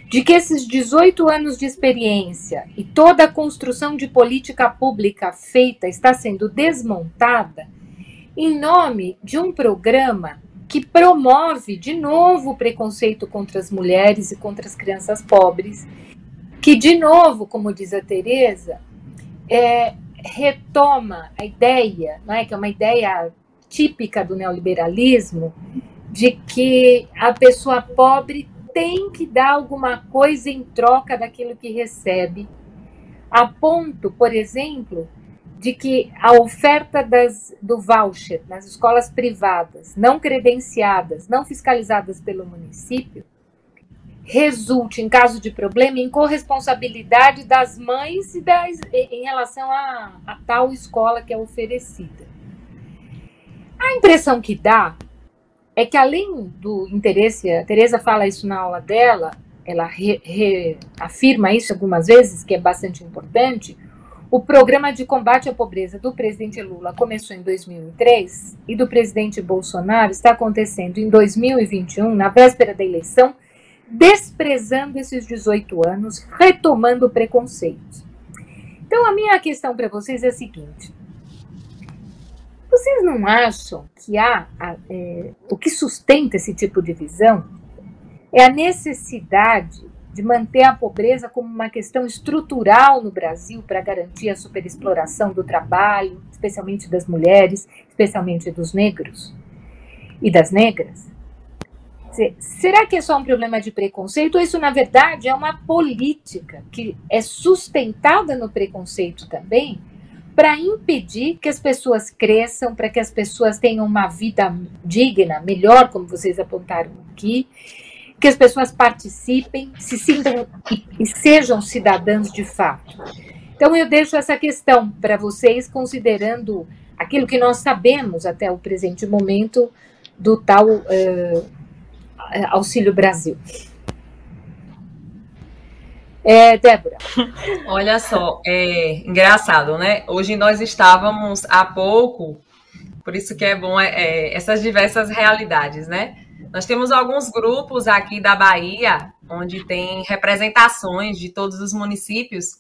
de que esses 18 anos de experiência e toda a construção de política pública feita está sendo desmontada em nome de um programa que promove de novo o preconceito contra as mulheres e contra as crianças pobres que, de novo, como diz a Tereza, é, retoma a ideia, não é, que é uma ideia típica do neoliberalismo, de que a pessoa pobre tem que dar alguma coisa em troca daquilo que recebe, a ponto, por exemplo, de que a oferta das, do voucher nas escolas privadas, não credenciadas, não fiscalizadas pelo município, resulte, em caso de problema, em corresponsabilidade das mães e das, em relação a, a tal escola que é oferecida. A impressão que dá é que, além do interesse, a Tereza fala isso na aula dela, ela re, re, isso algumas vezes, que é bastante importante. O programa de combate à pobreza do presidente Lula começou em 2003 e do presidente Bolsonaro está acontecendo em 2021, na véspera da eleição, desprezando esses 18 anos, retomando preconceitos. Então, a minha questão para vocês é a seguinte: vocês não acham que há é, o que sustenta esse tipo de visão é a necessidade de manter a pobreza como uma questão estrutural no Brasil para garantir a superexploração do trabalho, especialmente das mulheres, especialmente dos negros e das negras? Será que é só um problema de preconceito ou isso, na verdade, é uma política que é sustentada no preconceito também para impedir que as pessoas cresçam, para que as pessoas tenham uma vida digna, melhor, como vocês apontaram aqui, que as pessoas participem, se sintam e, sejam cidadãs de fato. Então, eu deixo essa questão para vocês, considerando aquilo que nós sabemos até o presente momento do tal uh, Auxílio Brasil. É, Débora. <laughs> Olha só, é engraçado, né? Hoje nós estávamos há pouco, por isso que é bom é, é, essas diversas realidades, né? Nós temos alguns grupos aqui da Bahia, onde tem representações de todos os municípios,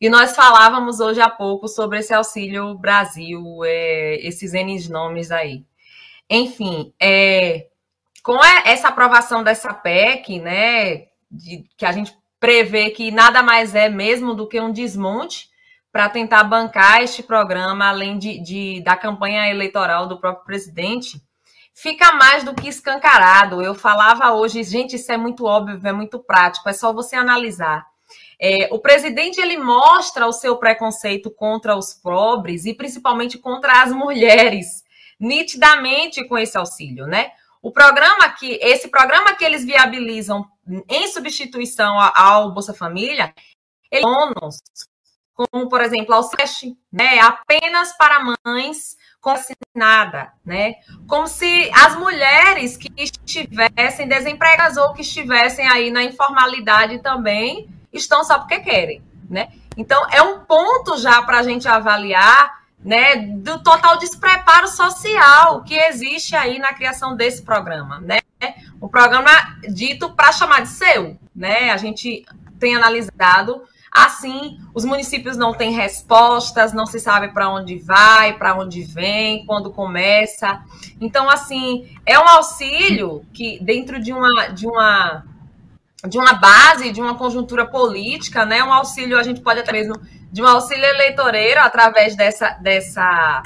e nós falávamos hoje há pouco sobre esse Auxílio Brasil, é, esses N nomes aí. Enfim, é, com essa aprovação dessa PEC, né, de, que a gente prevê que nada mais é mesmo do que um desmonte para tentar bancar este programa, além de, de, da campanha eleitoral do próprio presidente, fica mais do que escancarado. Eu falava hoje, gente, isso é muito óbvio, é muito prático, é só você analisar. É, o presidente ele mostra o seu preconceito contra os pobres e principalmente contra as mulheres, nitidamente com esse auxílio, né? O programa que esse programa que eles viabilizam em substituição ao Bolsa Família, ele bônus, como por exemplo, ao SESC, né, apenas para mães com assinada, né? Como se as mulheres que estivessem desempregadas ou que estivessem aí na informalidade também estão só porque querem, né? Então é um ponto já para a gente avaliar né, do total despreparo social que existe aí na criação desse programa, né? Um programa dito para chamar de seu, né? A gente tem analisado assim, os municípios não têm respostas, não se sabe para onde vai, para onde vem, quando começa. Então, assim, é um auxílio que dentro de uma de uma de uma base, de uma conjuntura política, né? Um auxílio, a gente pode até mesmo de um auxílio eleitoreiro através dessa, dessa,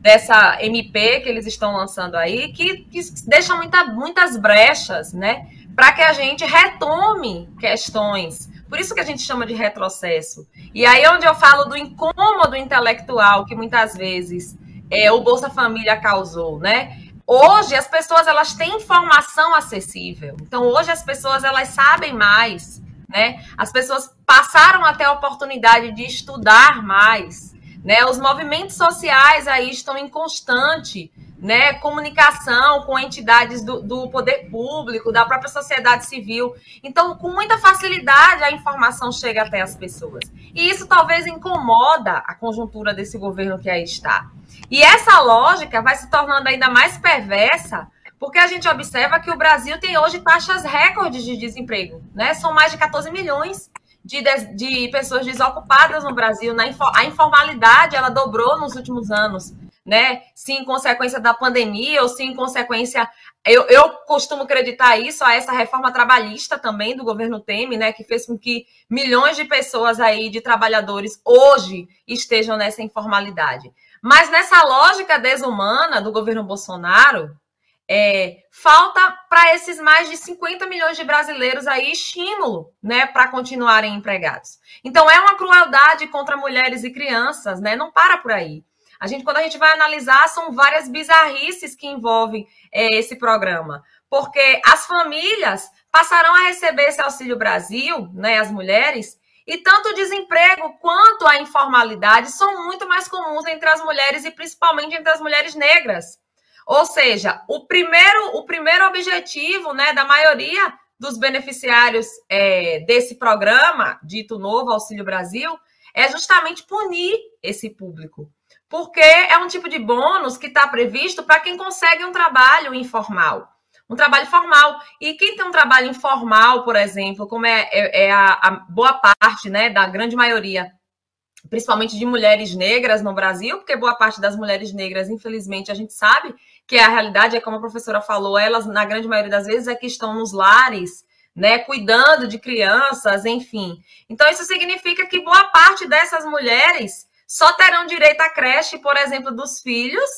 dessa MP que eles estão lançando aí, que, que deixa muita, muitas brechas, né? Para que a gente retome questões. Por isso que a gente chama de retrocesso. E aí onde eu falo do incômodo intelectual que muitas vezes é, o Bolsa Família causou, né? Hoje as pessoas elas têm informação acessível. Então hoje as pessoas elas sabem mais, né? As pessoas passaram a ter a oportunidade de estudar mais, né? Os movimentos sociais aí estão em constante, né? Comunicação com entidades do, do poder público, da própria sociedade civil. Então, com muita facilidade a informação chega até as pessoas. E isso talvez incomoda a conjuntura desse governo que aí está. E essa lógica vai se tornando ainda mais perversa, porque a gente observa que o Brasil tem hoje taxas recordes de desemprego, né? São mais de 14 milhões de, de pessoas desocupadas no Brasil. Na, a informalidade ela dobrou nos últimos anos, né? Se em consequência da pandemia ou se em consequência. Eu, eu costumo acreditar isso a essa reforma trabalhista também do governo Temer, né? Que fez com que milhões de pessoas aí, de trabalhadores, hoje estejam nessa informalidade. Mas nessa lógica desumana do governo Bolsonaro, é, falta para esses mais de 50 milhões de brasileiros aí estímulo, né, para continuarem empregados. Então é uma crueldade contra mulheres e crianças, né? Não para por aí. A gente, quando a gente vai analisar, são várias bizarrices que envolvem é, esse programa, porque as famílias passarão a receber esse Auxílio Brasil, né, as mulheres, e tanto o desemprego quanto a informalidade são muito mais comuns entre as mulheres e principalmente entre as mulheres negras. Ou seja, o primeiro, o primeiro objetivo né, da maioria dos beneficiários é, desse programa, dito novo Auxílio Brasil, é justamente punir esse público. Porque é um tipo de bônus que está previsto para quem consegue um trabalho informal um trabalho formal. E quem tem um trabalho informal, por exemplo, como é, é, é a, a, boa parte, né, da grande maioria, principalmente de mulheres negras no Brasil, porque boa parte das mulheres negras, infelizmente, a gente sabe que a realidade é como a professora falou, elas, na grande maioria das vezes, é que estão nos lares, né, cuidando de crianças, enfim. Então, isso significa que boa parte dessas mulheres só terão direito à creche, por exemplo, dos filhos,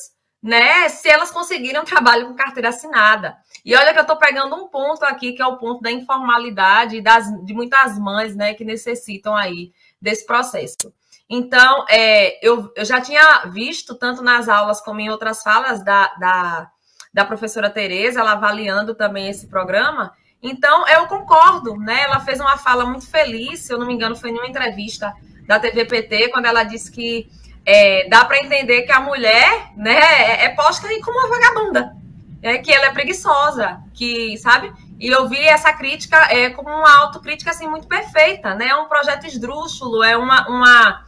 né, se elas conseguirem um <laughs> trabalho com carteira assinada. E olha que eu estou pegando um ponto aqui, que é o ponto da informalidade das, de muitas mães, né, que necessitam aí desse processo. Então, é, eu, eu já tinha visto, tanto nas aulas como em outras falas da, da, da professora Tereza, ela avaliando também esse programa. Então, eu concordo, né? Ela fez uma fala muito feliz, se eu não me engano, foi em uma entrevista da TVPT, quando ela disse que é, dá para entender que a mulher né, é, é posta aí como uma vagabunda é que ela é preguiçosa, que, sabe? E eu vi essa crítica é, como uma autocrítica assim, muito perfeita, né? É um projeto esdrúxulo, é uma. uma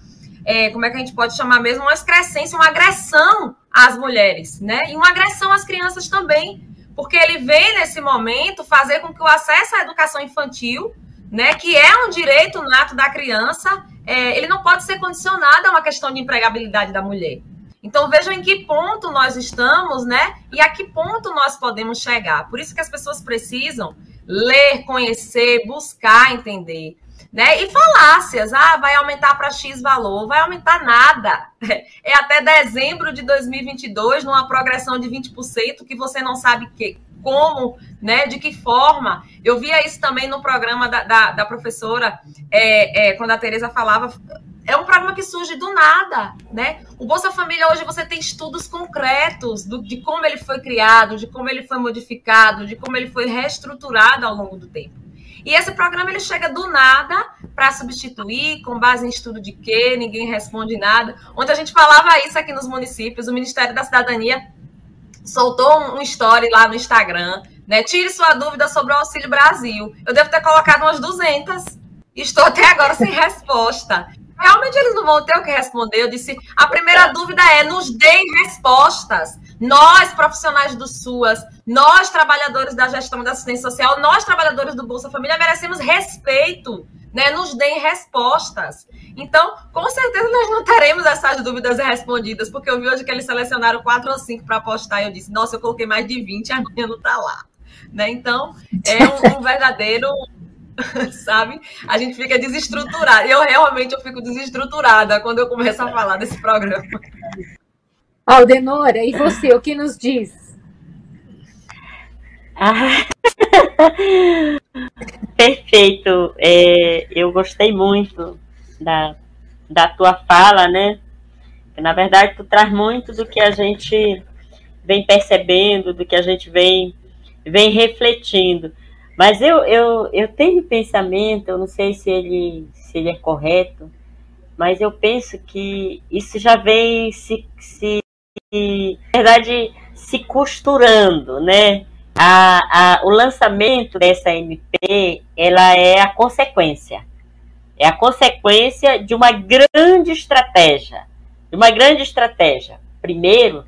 é, como é que a gente pode chamar mesmo? Uma excrescência, uma agressão às mulheres, né? E uma agressão às crianças também. Porque ele vem nesse momento fazer com que o acesso à educação infantil, né, que é um direito nato da criança, é, ele não pode ser condicionado a uma questão de empregabilidade da mulher. Então vejam em que ponto nós estamos, né? E a que ponto nós podemos chegar. Por isso que as pessoas precisam ler, conhecer, buscar entender. Né? E falácias, ah, vai aumentar para X valor, vai aumentar nada. <laughs> É até dezembro de 2022, numa progressão de 20%, que você não sabe que, como, né, de que forma. Eu via isso também no programa da, da, da professora, é, é, quando a Tereza falava é um programa que surge do nada, né? O Bolsa Família hoje você tem estudos concretos do, de como ele foi criado, de como ele foi modificado, de como ele foi reestruturado ao longo do tempo. E esse programa ele chega do nada para substituir, com base em estudo de quê, ninguém responde nada. Ontem a gente falava isso aqui nos municípios, o Ministério da Cidadania soltou um story lá no Instagram, né? Tire sua dúvida sobre o Auxílio Brasil. Eu devo ter colocado umas 200. Estou até agora sem resposta. Realmente eles não vão ter o que responder. Eu disse, a primeira dúvida é, nos deem respostas. Nós, profissionais do SUAS, nós, trabalhadores da gestão da assistência social, nós, trabalhadores do Bolsa Família, merecemos respeito, né? Nos deem respostas. Então, com certeza nós não teremos essas dúvidas respondidas, porque eu vi hoje que eles selecionaram quatro ou cinco para apostar e eu disse, nossa, eu coloquei mais de 20 e a minha não está lá. Né? Então, é um, um verdadeiro <laughs> sabe? A gente fica desestruturada. Eu realmente eu fico desestruturada quando eu começo a falar desse programa. Aldenora, e você, o que nos diz? Ah, <laughs> perfeito. É, eu gostei muito da, da tua fala, né? Na verdade, tu traz muito do que a gente vem percebendo, do que a gente vem, vem refletindo. Mas eu, eu, eu tenho pensamento, eu não sei se ele, se ele é correto, mas eu penso que isso já vem se, se na verdade, se costurando, né? A, a, o lançamento dessa MP, ela é a consequência. É a consequência de uma grande estratégia. De uma grande estratégia. Primeiro,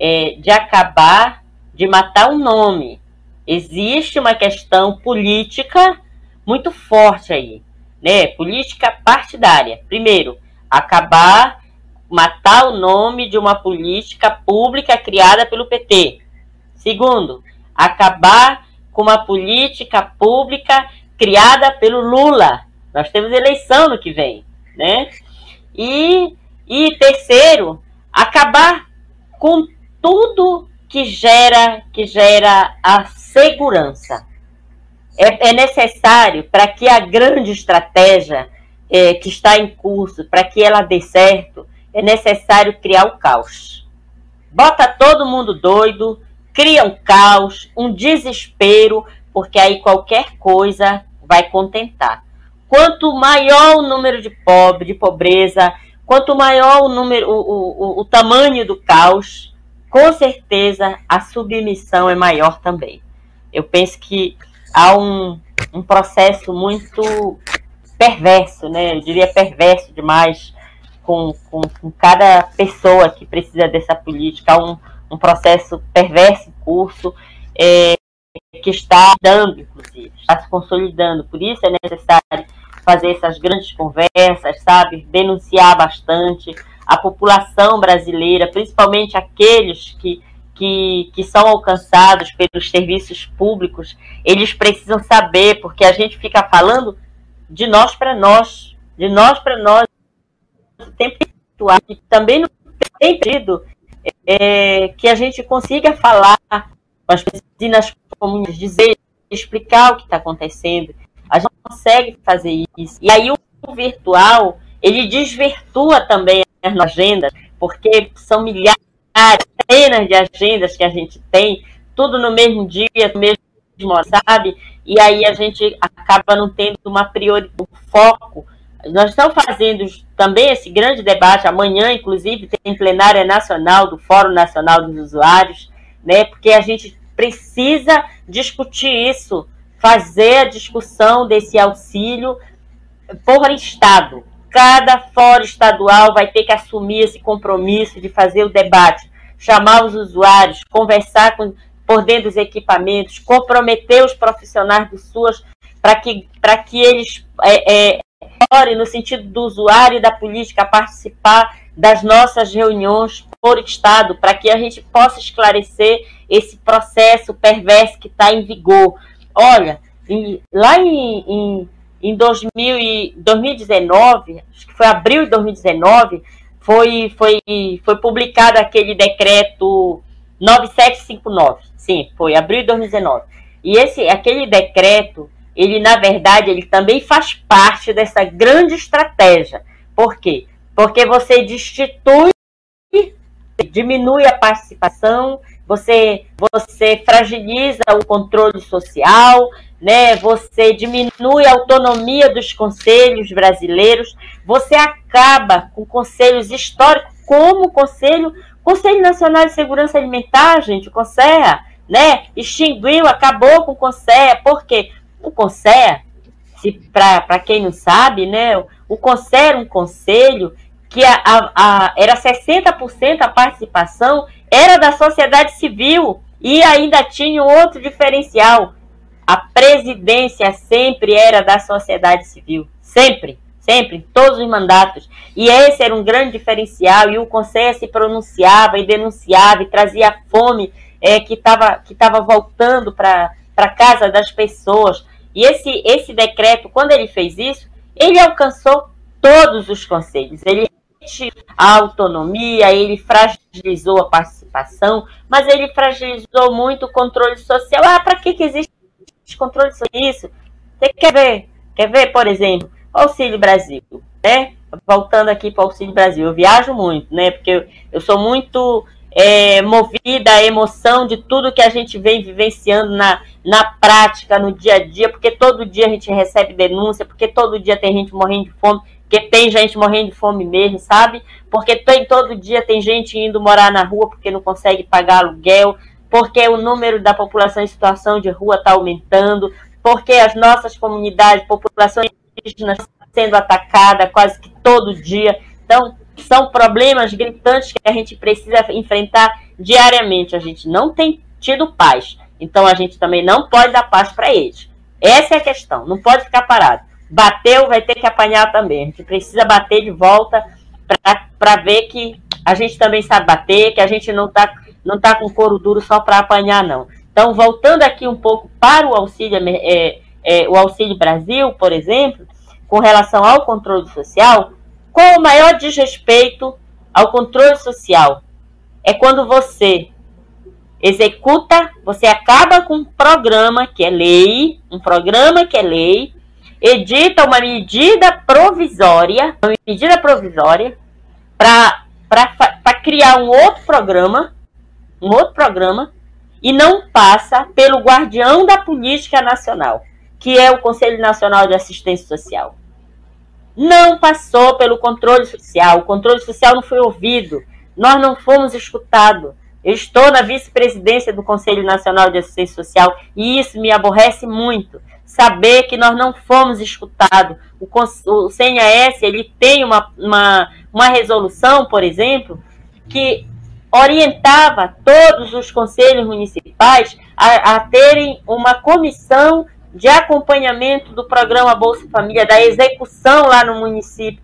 é, de acabar, de matar um nome. Existe uma questão política muito forte aí, né? Política partidária. Primeiro, acabar matar o nome de uma política pública criada pelo PT. Segundo, acabar com uma política pública criada pelo Lula. Nós temos eleição no que vem, né? E, e terceiro, acabar com tudo que gera que gera a segurança. É, é necessário para que a grande estratégia é, que está em curso, para que ela dê certo, é necessário criar o caos. Bota todo mundo doido, cria um caos, um desespero, porque aí qualquer coisa vai contentar. Quanto maior o número de pobre, de pobreza, quanto maior o número, o, o, o tamanho do caos, com certeza a submissão é maior também. Eu penso que há um, um processo muito perverso, né? Eu diria perverso demais com, com, com cada pessoa que precisa dessa política, um, um processo perverso em curso, é, que está dando, inclusive, está se consolidando. Por isso é necessário fazer essas grandes conversas, sabe? Denunciar bastante a população brasileira, principalmente aqueles que, que, que são alcançados pelos serviços públicos, eles precisam saber, porque a gente fica falando de nós para nós, de nós para nós, tempo e também não tem pedido é, que a gente consiga falar com as pessoas nas comunidades, dizer, explicar o que está acontecendo. A gente consegue fazer isso. E aí o virtual, ele desvirtua também as agendas, porque são milhares, centenas de agendas que a gente tem, tudo no mesmo dia, no mesmo sabe? E aí a gente acaba não tendo uma prioridade, um foco nós estamos fazendo também esse grande debate, amanhã, inclusive, tem plenária nacional do Fórum Nacional dos Usuários, né? Porque a gente precisa discutir isso, fazer a discussão desse auxílio por Estado. Cada fórum estadual vai ter que assumir esse compromisso de fazer o debate, chamar os usuários, conversar com, por dentro dos equipamentos, comprometer os profissionais do SUAS para que, que eles é, é, no sentido do usuário e da política participar das nossas reuniões por Estado, para que a gente possa esclarecer esse processo perverso que está em vigor. Olha, em, lá em, em, em 2000 e, 2019, acho que foi abril de 2019, foi, foi, foi publicado aquele decreto 9759. Sim, foi abril de 2019. E esse, aquele decreto ele na verdade ele também faz parte dessa grande estratégia. Por quê? Porque você destitui, diminui a participação, você você fragiliza o controle social, né? Você diminui a autonomia dos conselhos brasileiros, você acaba com conselhos históricos como o Conselho Conselho Nacional de Segurança Alimentar, gente, o CONSEA, né? Extinguiu, acabou com o CONSEA, por quê? O CONSEA, para quem não sabe, né, o conselho era um conselho que a, a, a, era 60% a participação era da sociedade civil e ainda tinha outro diferencial. A presidência sempre era da sociedade civil, sempre, sempre, em todos os mandatos. E esse era um grande diferencial, e o Conselho se pronunciava e denunciava e trazia fome é, que estava que voltando para a casa das pessoas. E esse, esse decreto, quando ele fez isso, ele alcançou todos os conselhos. Ele a autonomia, ele fragilizou a participação, mas ele fragilizou muito o controle social. Ah, para que, que existe controle social? Isso. Você quer ver? Quer ver, por exemplo, Auxílio Brasil, né? Voltando aqui para o Auxílio Brasil, eu viajo muito, né? Porque eu, eu sou muito é, movida à emoção de tudo que a gente vem vivenciando na, na prática, no dia a dia, porque todo dia a gente recebe denúncia, porque todo dia tem gente morrendo de fome, porque tem gente morrendo de fome mesmo, sabe? Porque tem todo dia tem gente indo morar na rua porque não consegue pagar aluguel, porque o número da população em situação de rua está aumentando, porque as nossas comunidades, populações indígenas sendo atacada quase que todo dia. Então, são problemas gritantes que a gente precisa enfrentar diariamente. A gente não tem tido paz. Então a gente também não pode dar paz para eles. Essa é a questão. Não pode ficar parado. Bateu, vai ter que apanhar também. A gente precisa bater de volta para ver que a gente também sabe bater, que a gente não está não tá com couro duro só para apanhar, não. Então, voltando aqui um pouco para o auxílio, é, é, o Auxílio Brasil, por exemplo, com relação ao controle social, qual o maior desrespeito ao controle social? É quando você executa, você acaba com um programa que é lei, um programa que é lei, edita uma medida provisória, uma medida provisória para criar um outro programa, um outro programa, e não passa pelo guardião da política nacional, que é o Conselho Nacional de Assistência Social não passou pelo controle social. O controle social não foi ouvido. Nós não fomos escutados. Eu estou na vice-presidência do Conselho Nacional de Assistência Social e isso me aborrece muito. Saber que nós não fomos escutados. O, o CNAS ele tem uma, uma, uma resolução, por exemplo, que orientava todos os conselhos municipais a, a terem uma comissão de acompanhamento do programa Bolsa Família, da execução lá no município.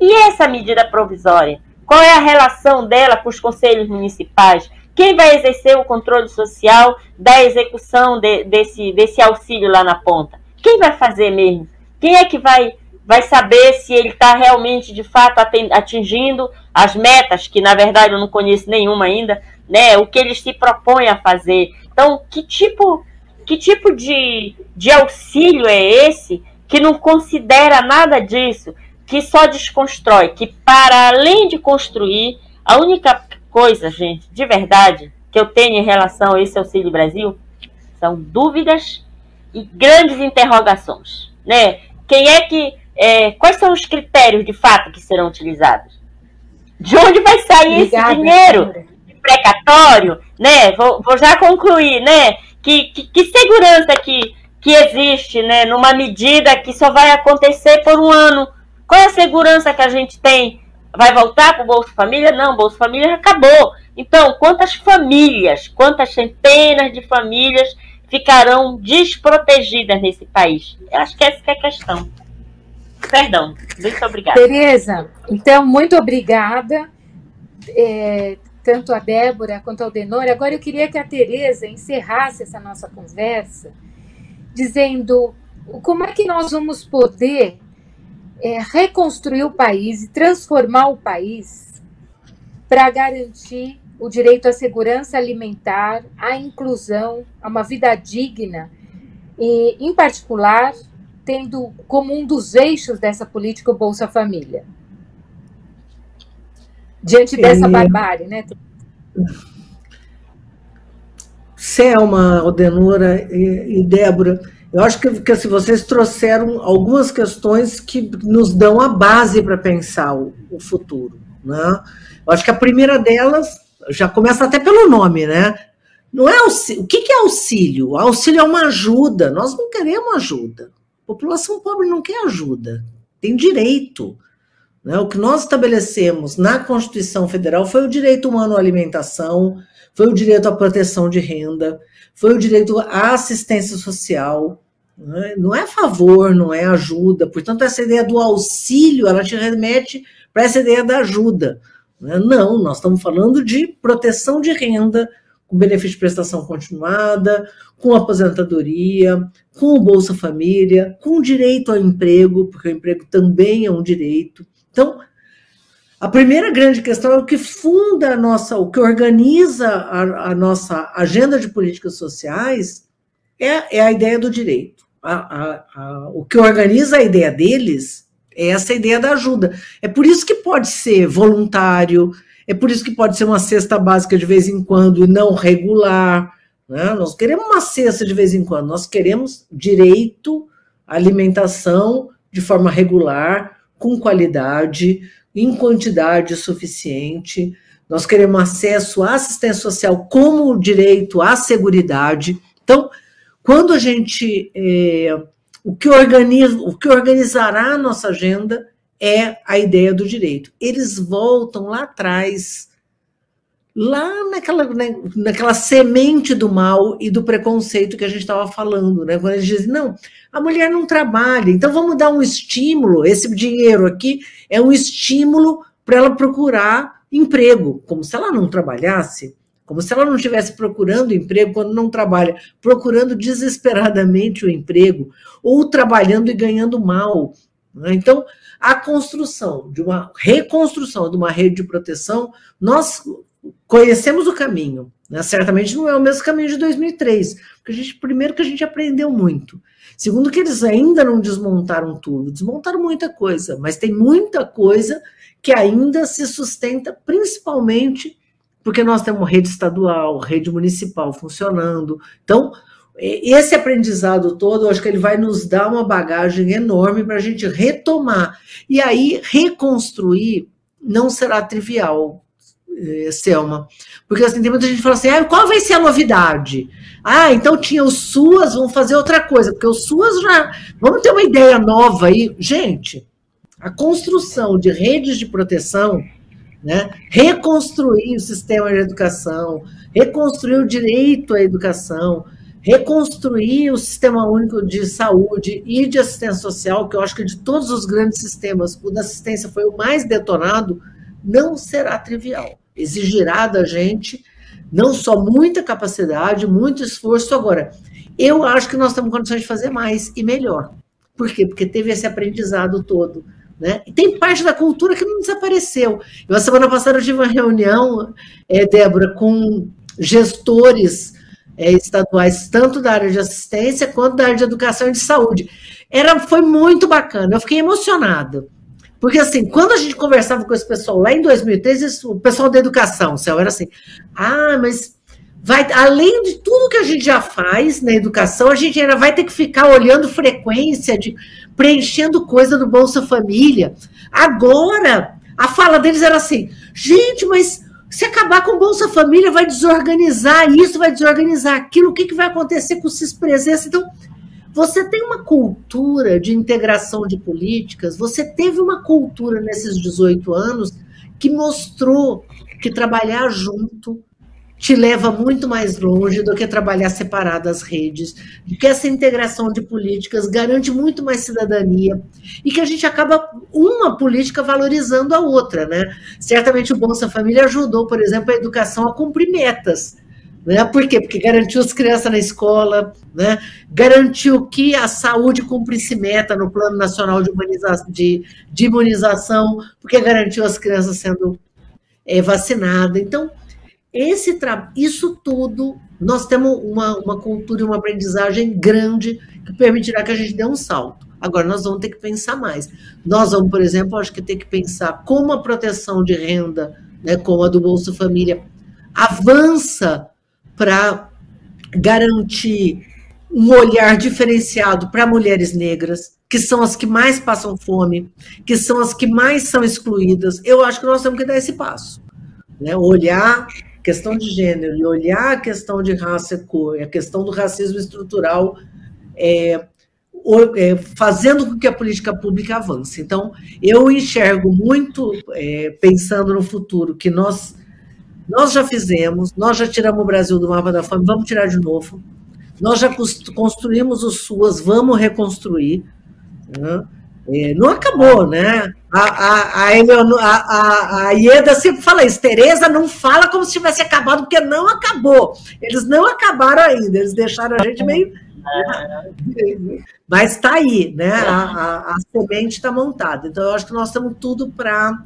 E essa medida provisória? Qual é a relação dela com os conselhos municipais? Quem vai exercer o controle social da execução de, desse, desse auxílio lá na ponta? Quem vai fazer mesmo? Quem é que vai, vai saber se ele está realmente, de fato, atingindo as metas, que na verdade eu não conheço nenhuma ainda, né? O que eles se propõem a fazer. Então, que tipo que tipo de, de auxílio é esse que não considera nada disso, que só desconstrói, que para além de construir, a única coisa, gente, de verdade, que eu tenho em relação a esse Auxílio Brasil são dúvidas e grandes interrogações, né? Quem é que, é, quais são os critérios de fato que serão utilizados? De onde vai sair Obrigada, esse dinheiro? Precatório, né? Vou, vou já concluir, né? que, que, que segurança que, que existe, né, numa medida que só vai acontecer por um ano? Qual é a segurança que a gente tem? Vai voltar para o Bolsa Família? Não, o Bolsa Família acabou. Então, quantas famílias, quantas centenas de famílias ficarão desprotegidas nesse país? Eu acho que essa é a questão. Perdão, muito obrigada. Tereza, então, muito obrigada. É, tanto a Débora quanto ao Denor. Agora eu queria que a Tereza encerrasse essa nossa conversa dizendo como é que nós vamos poder é, reconstruir o país e transformar o país para garantir o direito à segurança alimentar, à inclusão, a uma vida digna e, em particular, tendo como um dos eixos dessa política o Bolsa Família diante dessa e... barbárie, né? Selma, Aldenora e, e Débora, eu acho que, que assim, vocês trouxeram algumas questões que nos dão a base para pensar o, o, futuro. Né? Eu acho que a primeira delas já começa até pelo nome, né? Não é auxílio. O que, que é auxílio? Auxílio é uma ajuda. Nós não queremos ajuda. População pobre não quer ajuda. tem direito. Né? O que nós estabelecemos na Constituição Federal foi o direito humano à alimentação, foi o direito à proteção de renda, foi o direito à assistência social. Né? Não é favor, não é ajuda. Portanto, essa ideia do auxílio, ela te remete para essa ideia da ajuda. Né? Não, nós estamos falando de proteção de renda, com benefício de prestação continuada, com aposentadoria, com o Bolsa Família, com direito ao emprego, porque o emprego também é um direito. Então, a primeira grande questão é o que funda a nossa, o que organiza a, a nossa agenda de políticas sociais é, é a ideia do direito. A, a, o que organiza a ideia deles é essa ideia da ajuda. É por isso que pode ser voluntário, é por isso que pode ser uma cesta básica de vez em quando e não regular. Né? Nós queremos uma cesta de vez em quando, nós queremos direito à alimentação de forma regular, com qualidade, em quantidade suficiente. Nós queremos acesso à assistência social como direito à seguridade. Então, quando a gente. É, o, que organiza, o que organizará a nossa agenda é a ideia do direito. Eles voltam lá atrás, lá naquela, né, naquela semente do mal e do preconceito que a gente estava falando, né? Quando eles dizem, não, a mulher não trabalha, então vamos dar um estímulo, esse dinheiro aqui é um estímulo para ela procurar emprego, como se ela não trabalhasse, como se ela não estivesse procurando emprego quando não trabalha, procurando desesperadamente o emprego, ou trabalhando e ganhando mal. Né? Então, a construção de uma reconstrução de uma rede de proteção, nós conhecemos o caminho. Né? Certamente não é o mesmo caminho de 2003, porque a gente, primeiro que a gente aprendeu muito. Segundo que eles ainda não desmontaram tudo, desmontaram muita coisa, mas tem muita coisa que ainda se sustenta, principalmente porque nós temos rede estadual, rede municipal funcionando. Então, esse aprendizado todo, acho que ele vai nos dar uma bagagem enorme para a gente retomar. E aí, reconstruir não será trivial, eh, Selma. Porque assim, tem muita gente que fala assim: ah, qual vai ser a novidade? Ah, então tinha os SUAS, vamos fazer outra coisa, porque os SUAS já. Vamos ter uma ideia nova aí. Gente, a construção de redes de proteção, né, reconstruir o sistema de educação, reconstruir o direito à educação, reconstruir o sistema único de saúde e de assistência social, que eu acho que de todos os grandes sistemas, o da assistência foi o mais detonado, não será trivial. Exigirá da gente não só muita capacidade, muito esforço. Agora, eu acho que nós temos condições de fazer mais e melhor. Por quê? Porque teve esse aprendizado todo. Né? E tem parte da cultura que não desapareceu. Eu, semana passada, eu tive uma reunião, é, Débora, com gestores é, estaduais, tanto da área de assistência quanto da área de educação e de saúde. Era, foi muito bacana, eu fiquei emocionada. Porque, assim, quando a gente conversava com esse pessoal lá em 2003, o pessoal da educação, céu era assim, ah, mas vai, além de tudo que a gente já faz na educação, a gente ainda vai ter que ficar olhando frequência, de preenchendo coisa do Bolsa Família. Agora, a fala deles era assim, gente, mas se acabar com Bolsa Família, vai desorganizar isso, vai desorganizar aquilo, o que, que vai acontecer com o CIS-Presença? Então, você tem uma cultura de integração de políticas, você teve uma cultura nesses 18 anos que mostrou que trabalhar junto te leva muito mais longe do que trabalhar separado as redes, de que essa integração de políticas garante muito mais cidadania e que a gente acaba uma política valorizando a outra, né? Certamente o Bolsa Família ajudou, por exemplo, a educação a cumprir metas. Né? Por quê? Porque garantiu as crianças na escola, né? garantiu que a saúde cumprisse meta no Plano Nacional de, de, de Imunização, porque garantiu as crianças sendo é, vacinadas. Então, esse isso tudo, nós temos uma, uma cultura e uma aprendizagem grande que permitirá que a gente dê um salto. Agora, nós vamos ter que pensar mais. Nós vamos, por exemplo, acho que ter que pensar como a proteção de renda, né, como a do Bolsa Família, avança para garantir um olhar diferenciado para mulheres negras, que são as que mais passam fome, que são as que mais são excluídas. Eu acho que nós temos que dar esse passo. Né? Olhar questão de gênero e olhar a questão de raça e cor, a questão do racismo estrutural, é, é, fazendo com que a política pública avance. Então, eu enxergo muito, é, pensando no futuro, que nós, nós já fizemos, nós já tiramos o Brasil do mapa da fome, vamos tirar de novo. Nós já construímos os SUAS, vamos reconstruir. Né? É, não acabou, né? A, a, a, a, a Ieda sempre fala isso, Tereza não fala como se tivesse acabado, porque não acabou. Eles não acabaram ainda, eles deixaram a gente meio. Mas está aí, né? A, a semente está montada. Então, eu acho que nós temos tudo para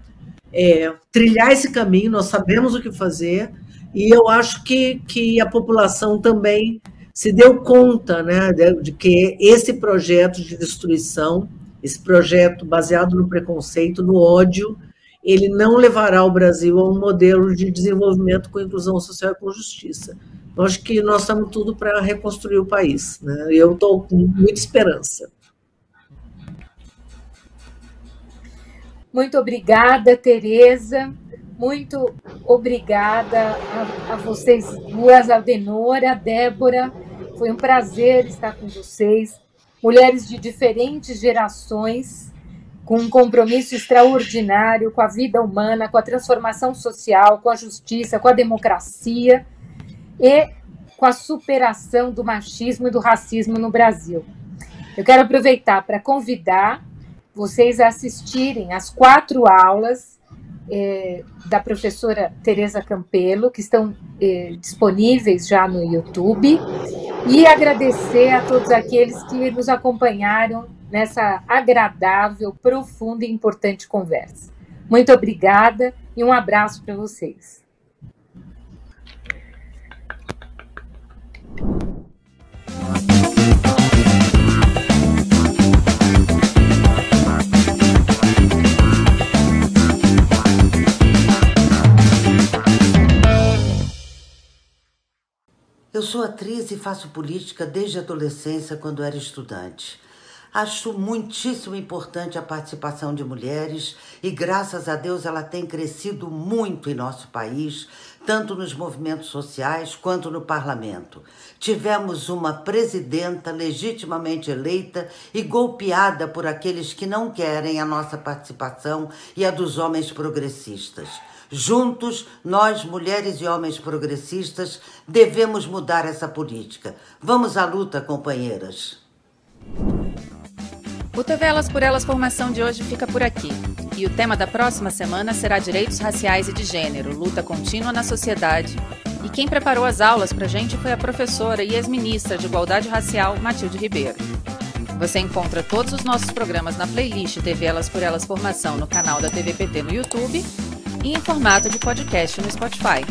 é, trilhar esse caminho, nós sabemos o que fazer, e eu acho que, que a população também se deu conta né, de, de que esse projeto de destruição esse projeto baseado no preconceito, no ódio, ele não levará o Brasil a um modelo de desenvolvimento com inclusão social e com justiça. Eu acho que nós estamos tudo para reconstruir o país. Né? Eu estou com muita esperança. Muito obrigada, Tereza. Muito obrigada a, a vocês duas, a Denora, a Débora. Foi um prazer estar com vocês mulheres de diferentes gerações, com um compromisso extraordinário com a vida humana, com a transformação social, com a justiça, com a democracia e com a superação do machismo e do racismo no Brasil. Eu quero aproveitar para convidar vocês a assistirem às quatro aulas é, da professora Tereza Campelo, que estão é, disponíveis já no YouTube, e agradecer a todos aqueles que nos acompanharam nessa agradável, profunda e importante conversa. Muito obrigada e um abraço para vocês. Eu sou atriz e faço política desde a adolescência, quando era estudante. Acho muitíssimo importante a participação de mulheres e, graças a Deus, ela tem crescido muito em nosso país, tanto nos movimentos sociais quanto no parlamento. Tivemos uma presidenta legitimamente eleita e golpeada por aqueles que não querem a nossa participação e a dos homens progressistas. Juntos, nós, mulheres e homens progressistas, devemos mudar essa política. Vamos à luta, companheiras. O TV Elas por Elas Formação de hoje fica por aqui. E o tema da próxima semana será Direitos Raciais e de Gênero, luta contínua na sociedade. E quem preparou as aulas para a gente foi a professora e ex-ministra de Igualdade Racial, Matilde Ribeiro. Você encontra todos os nossos programas na playlist TV Elas por Elas Formação no canal da TVPT no YouTube em formato de podcast no Spotify.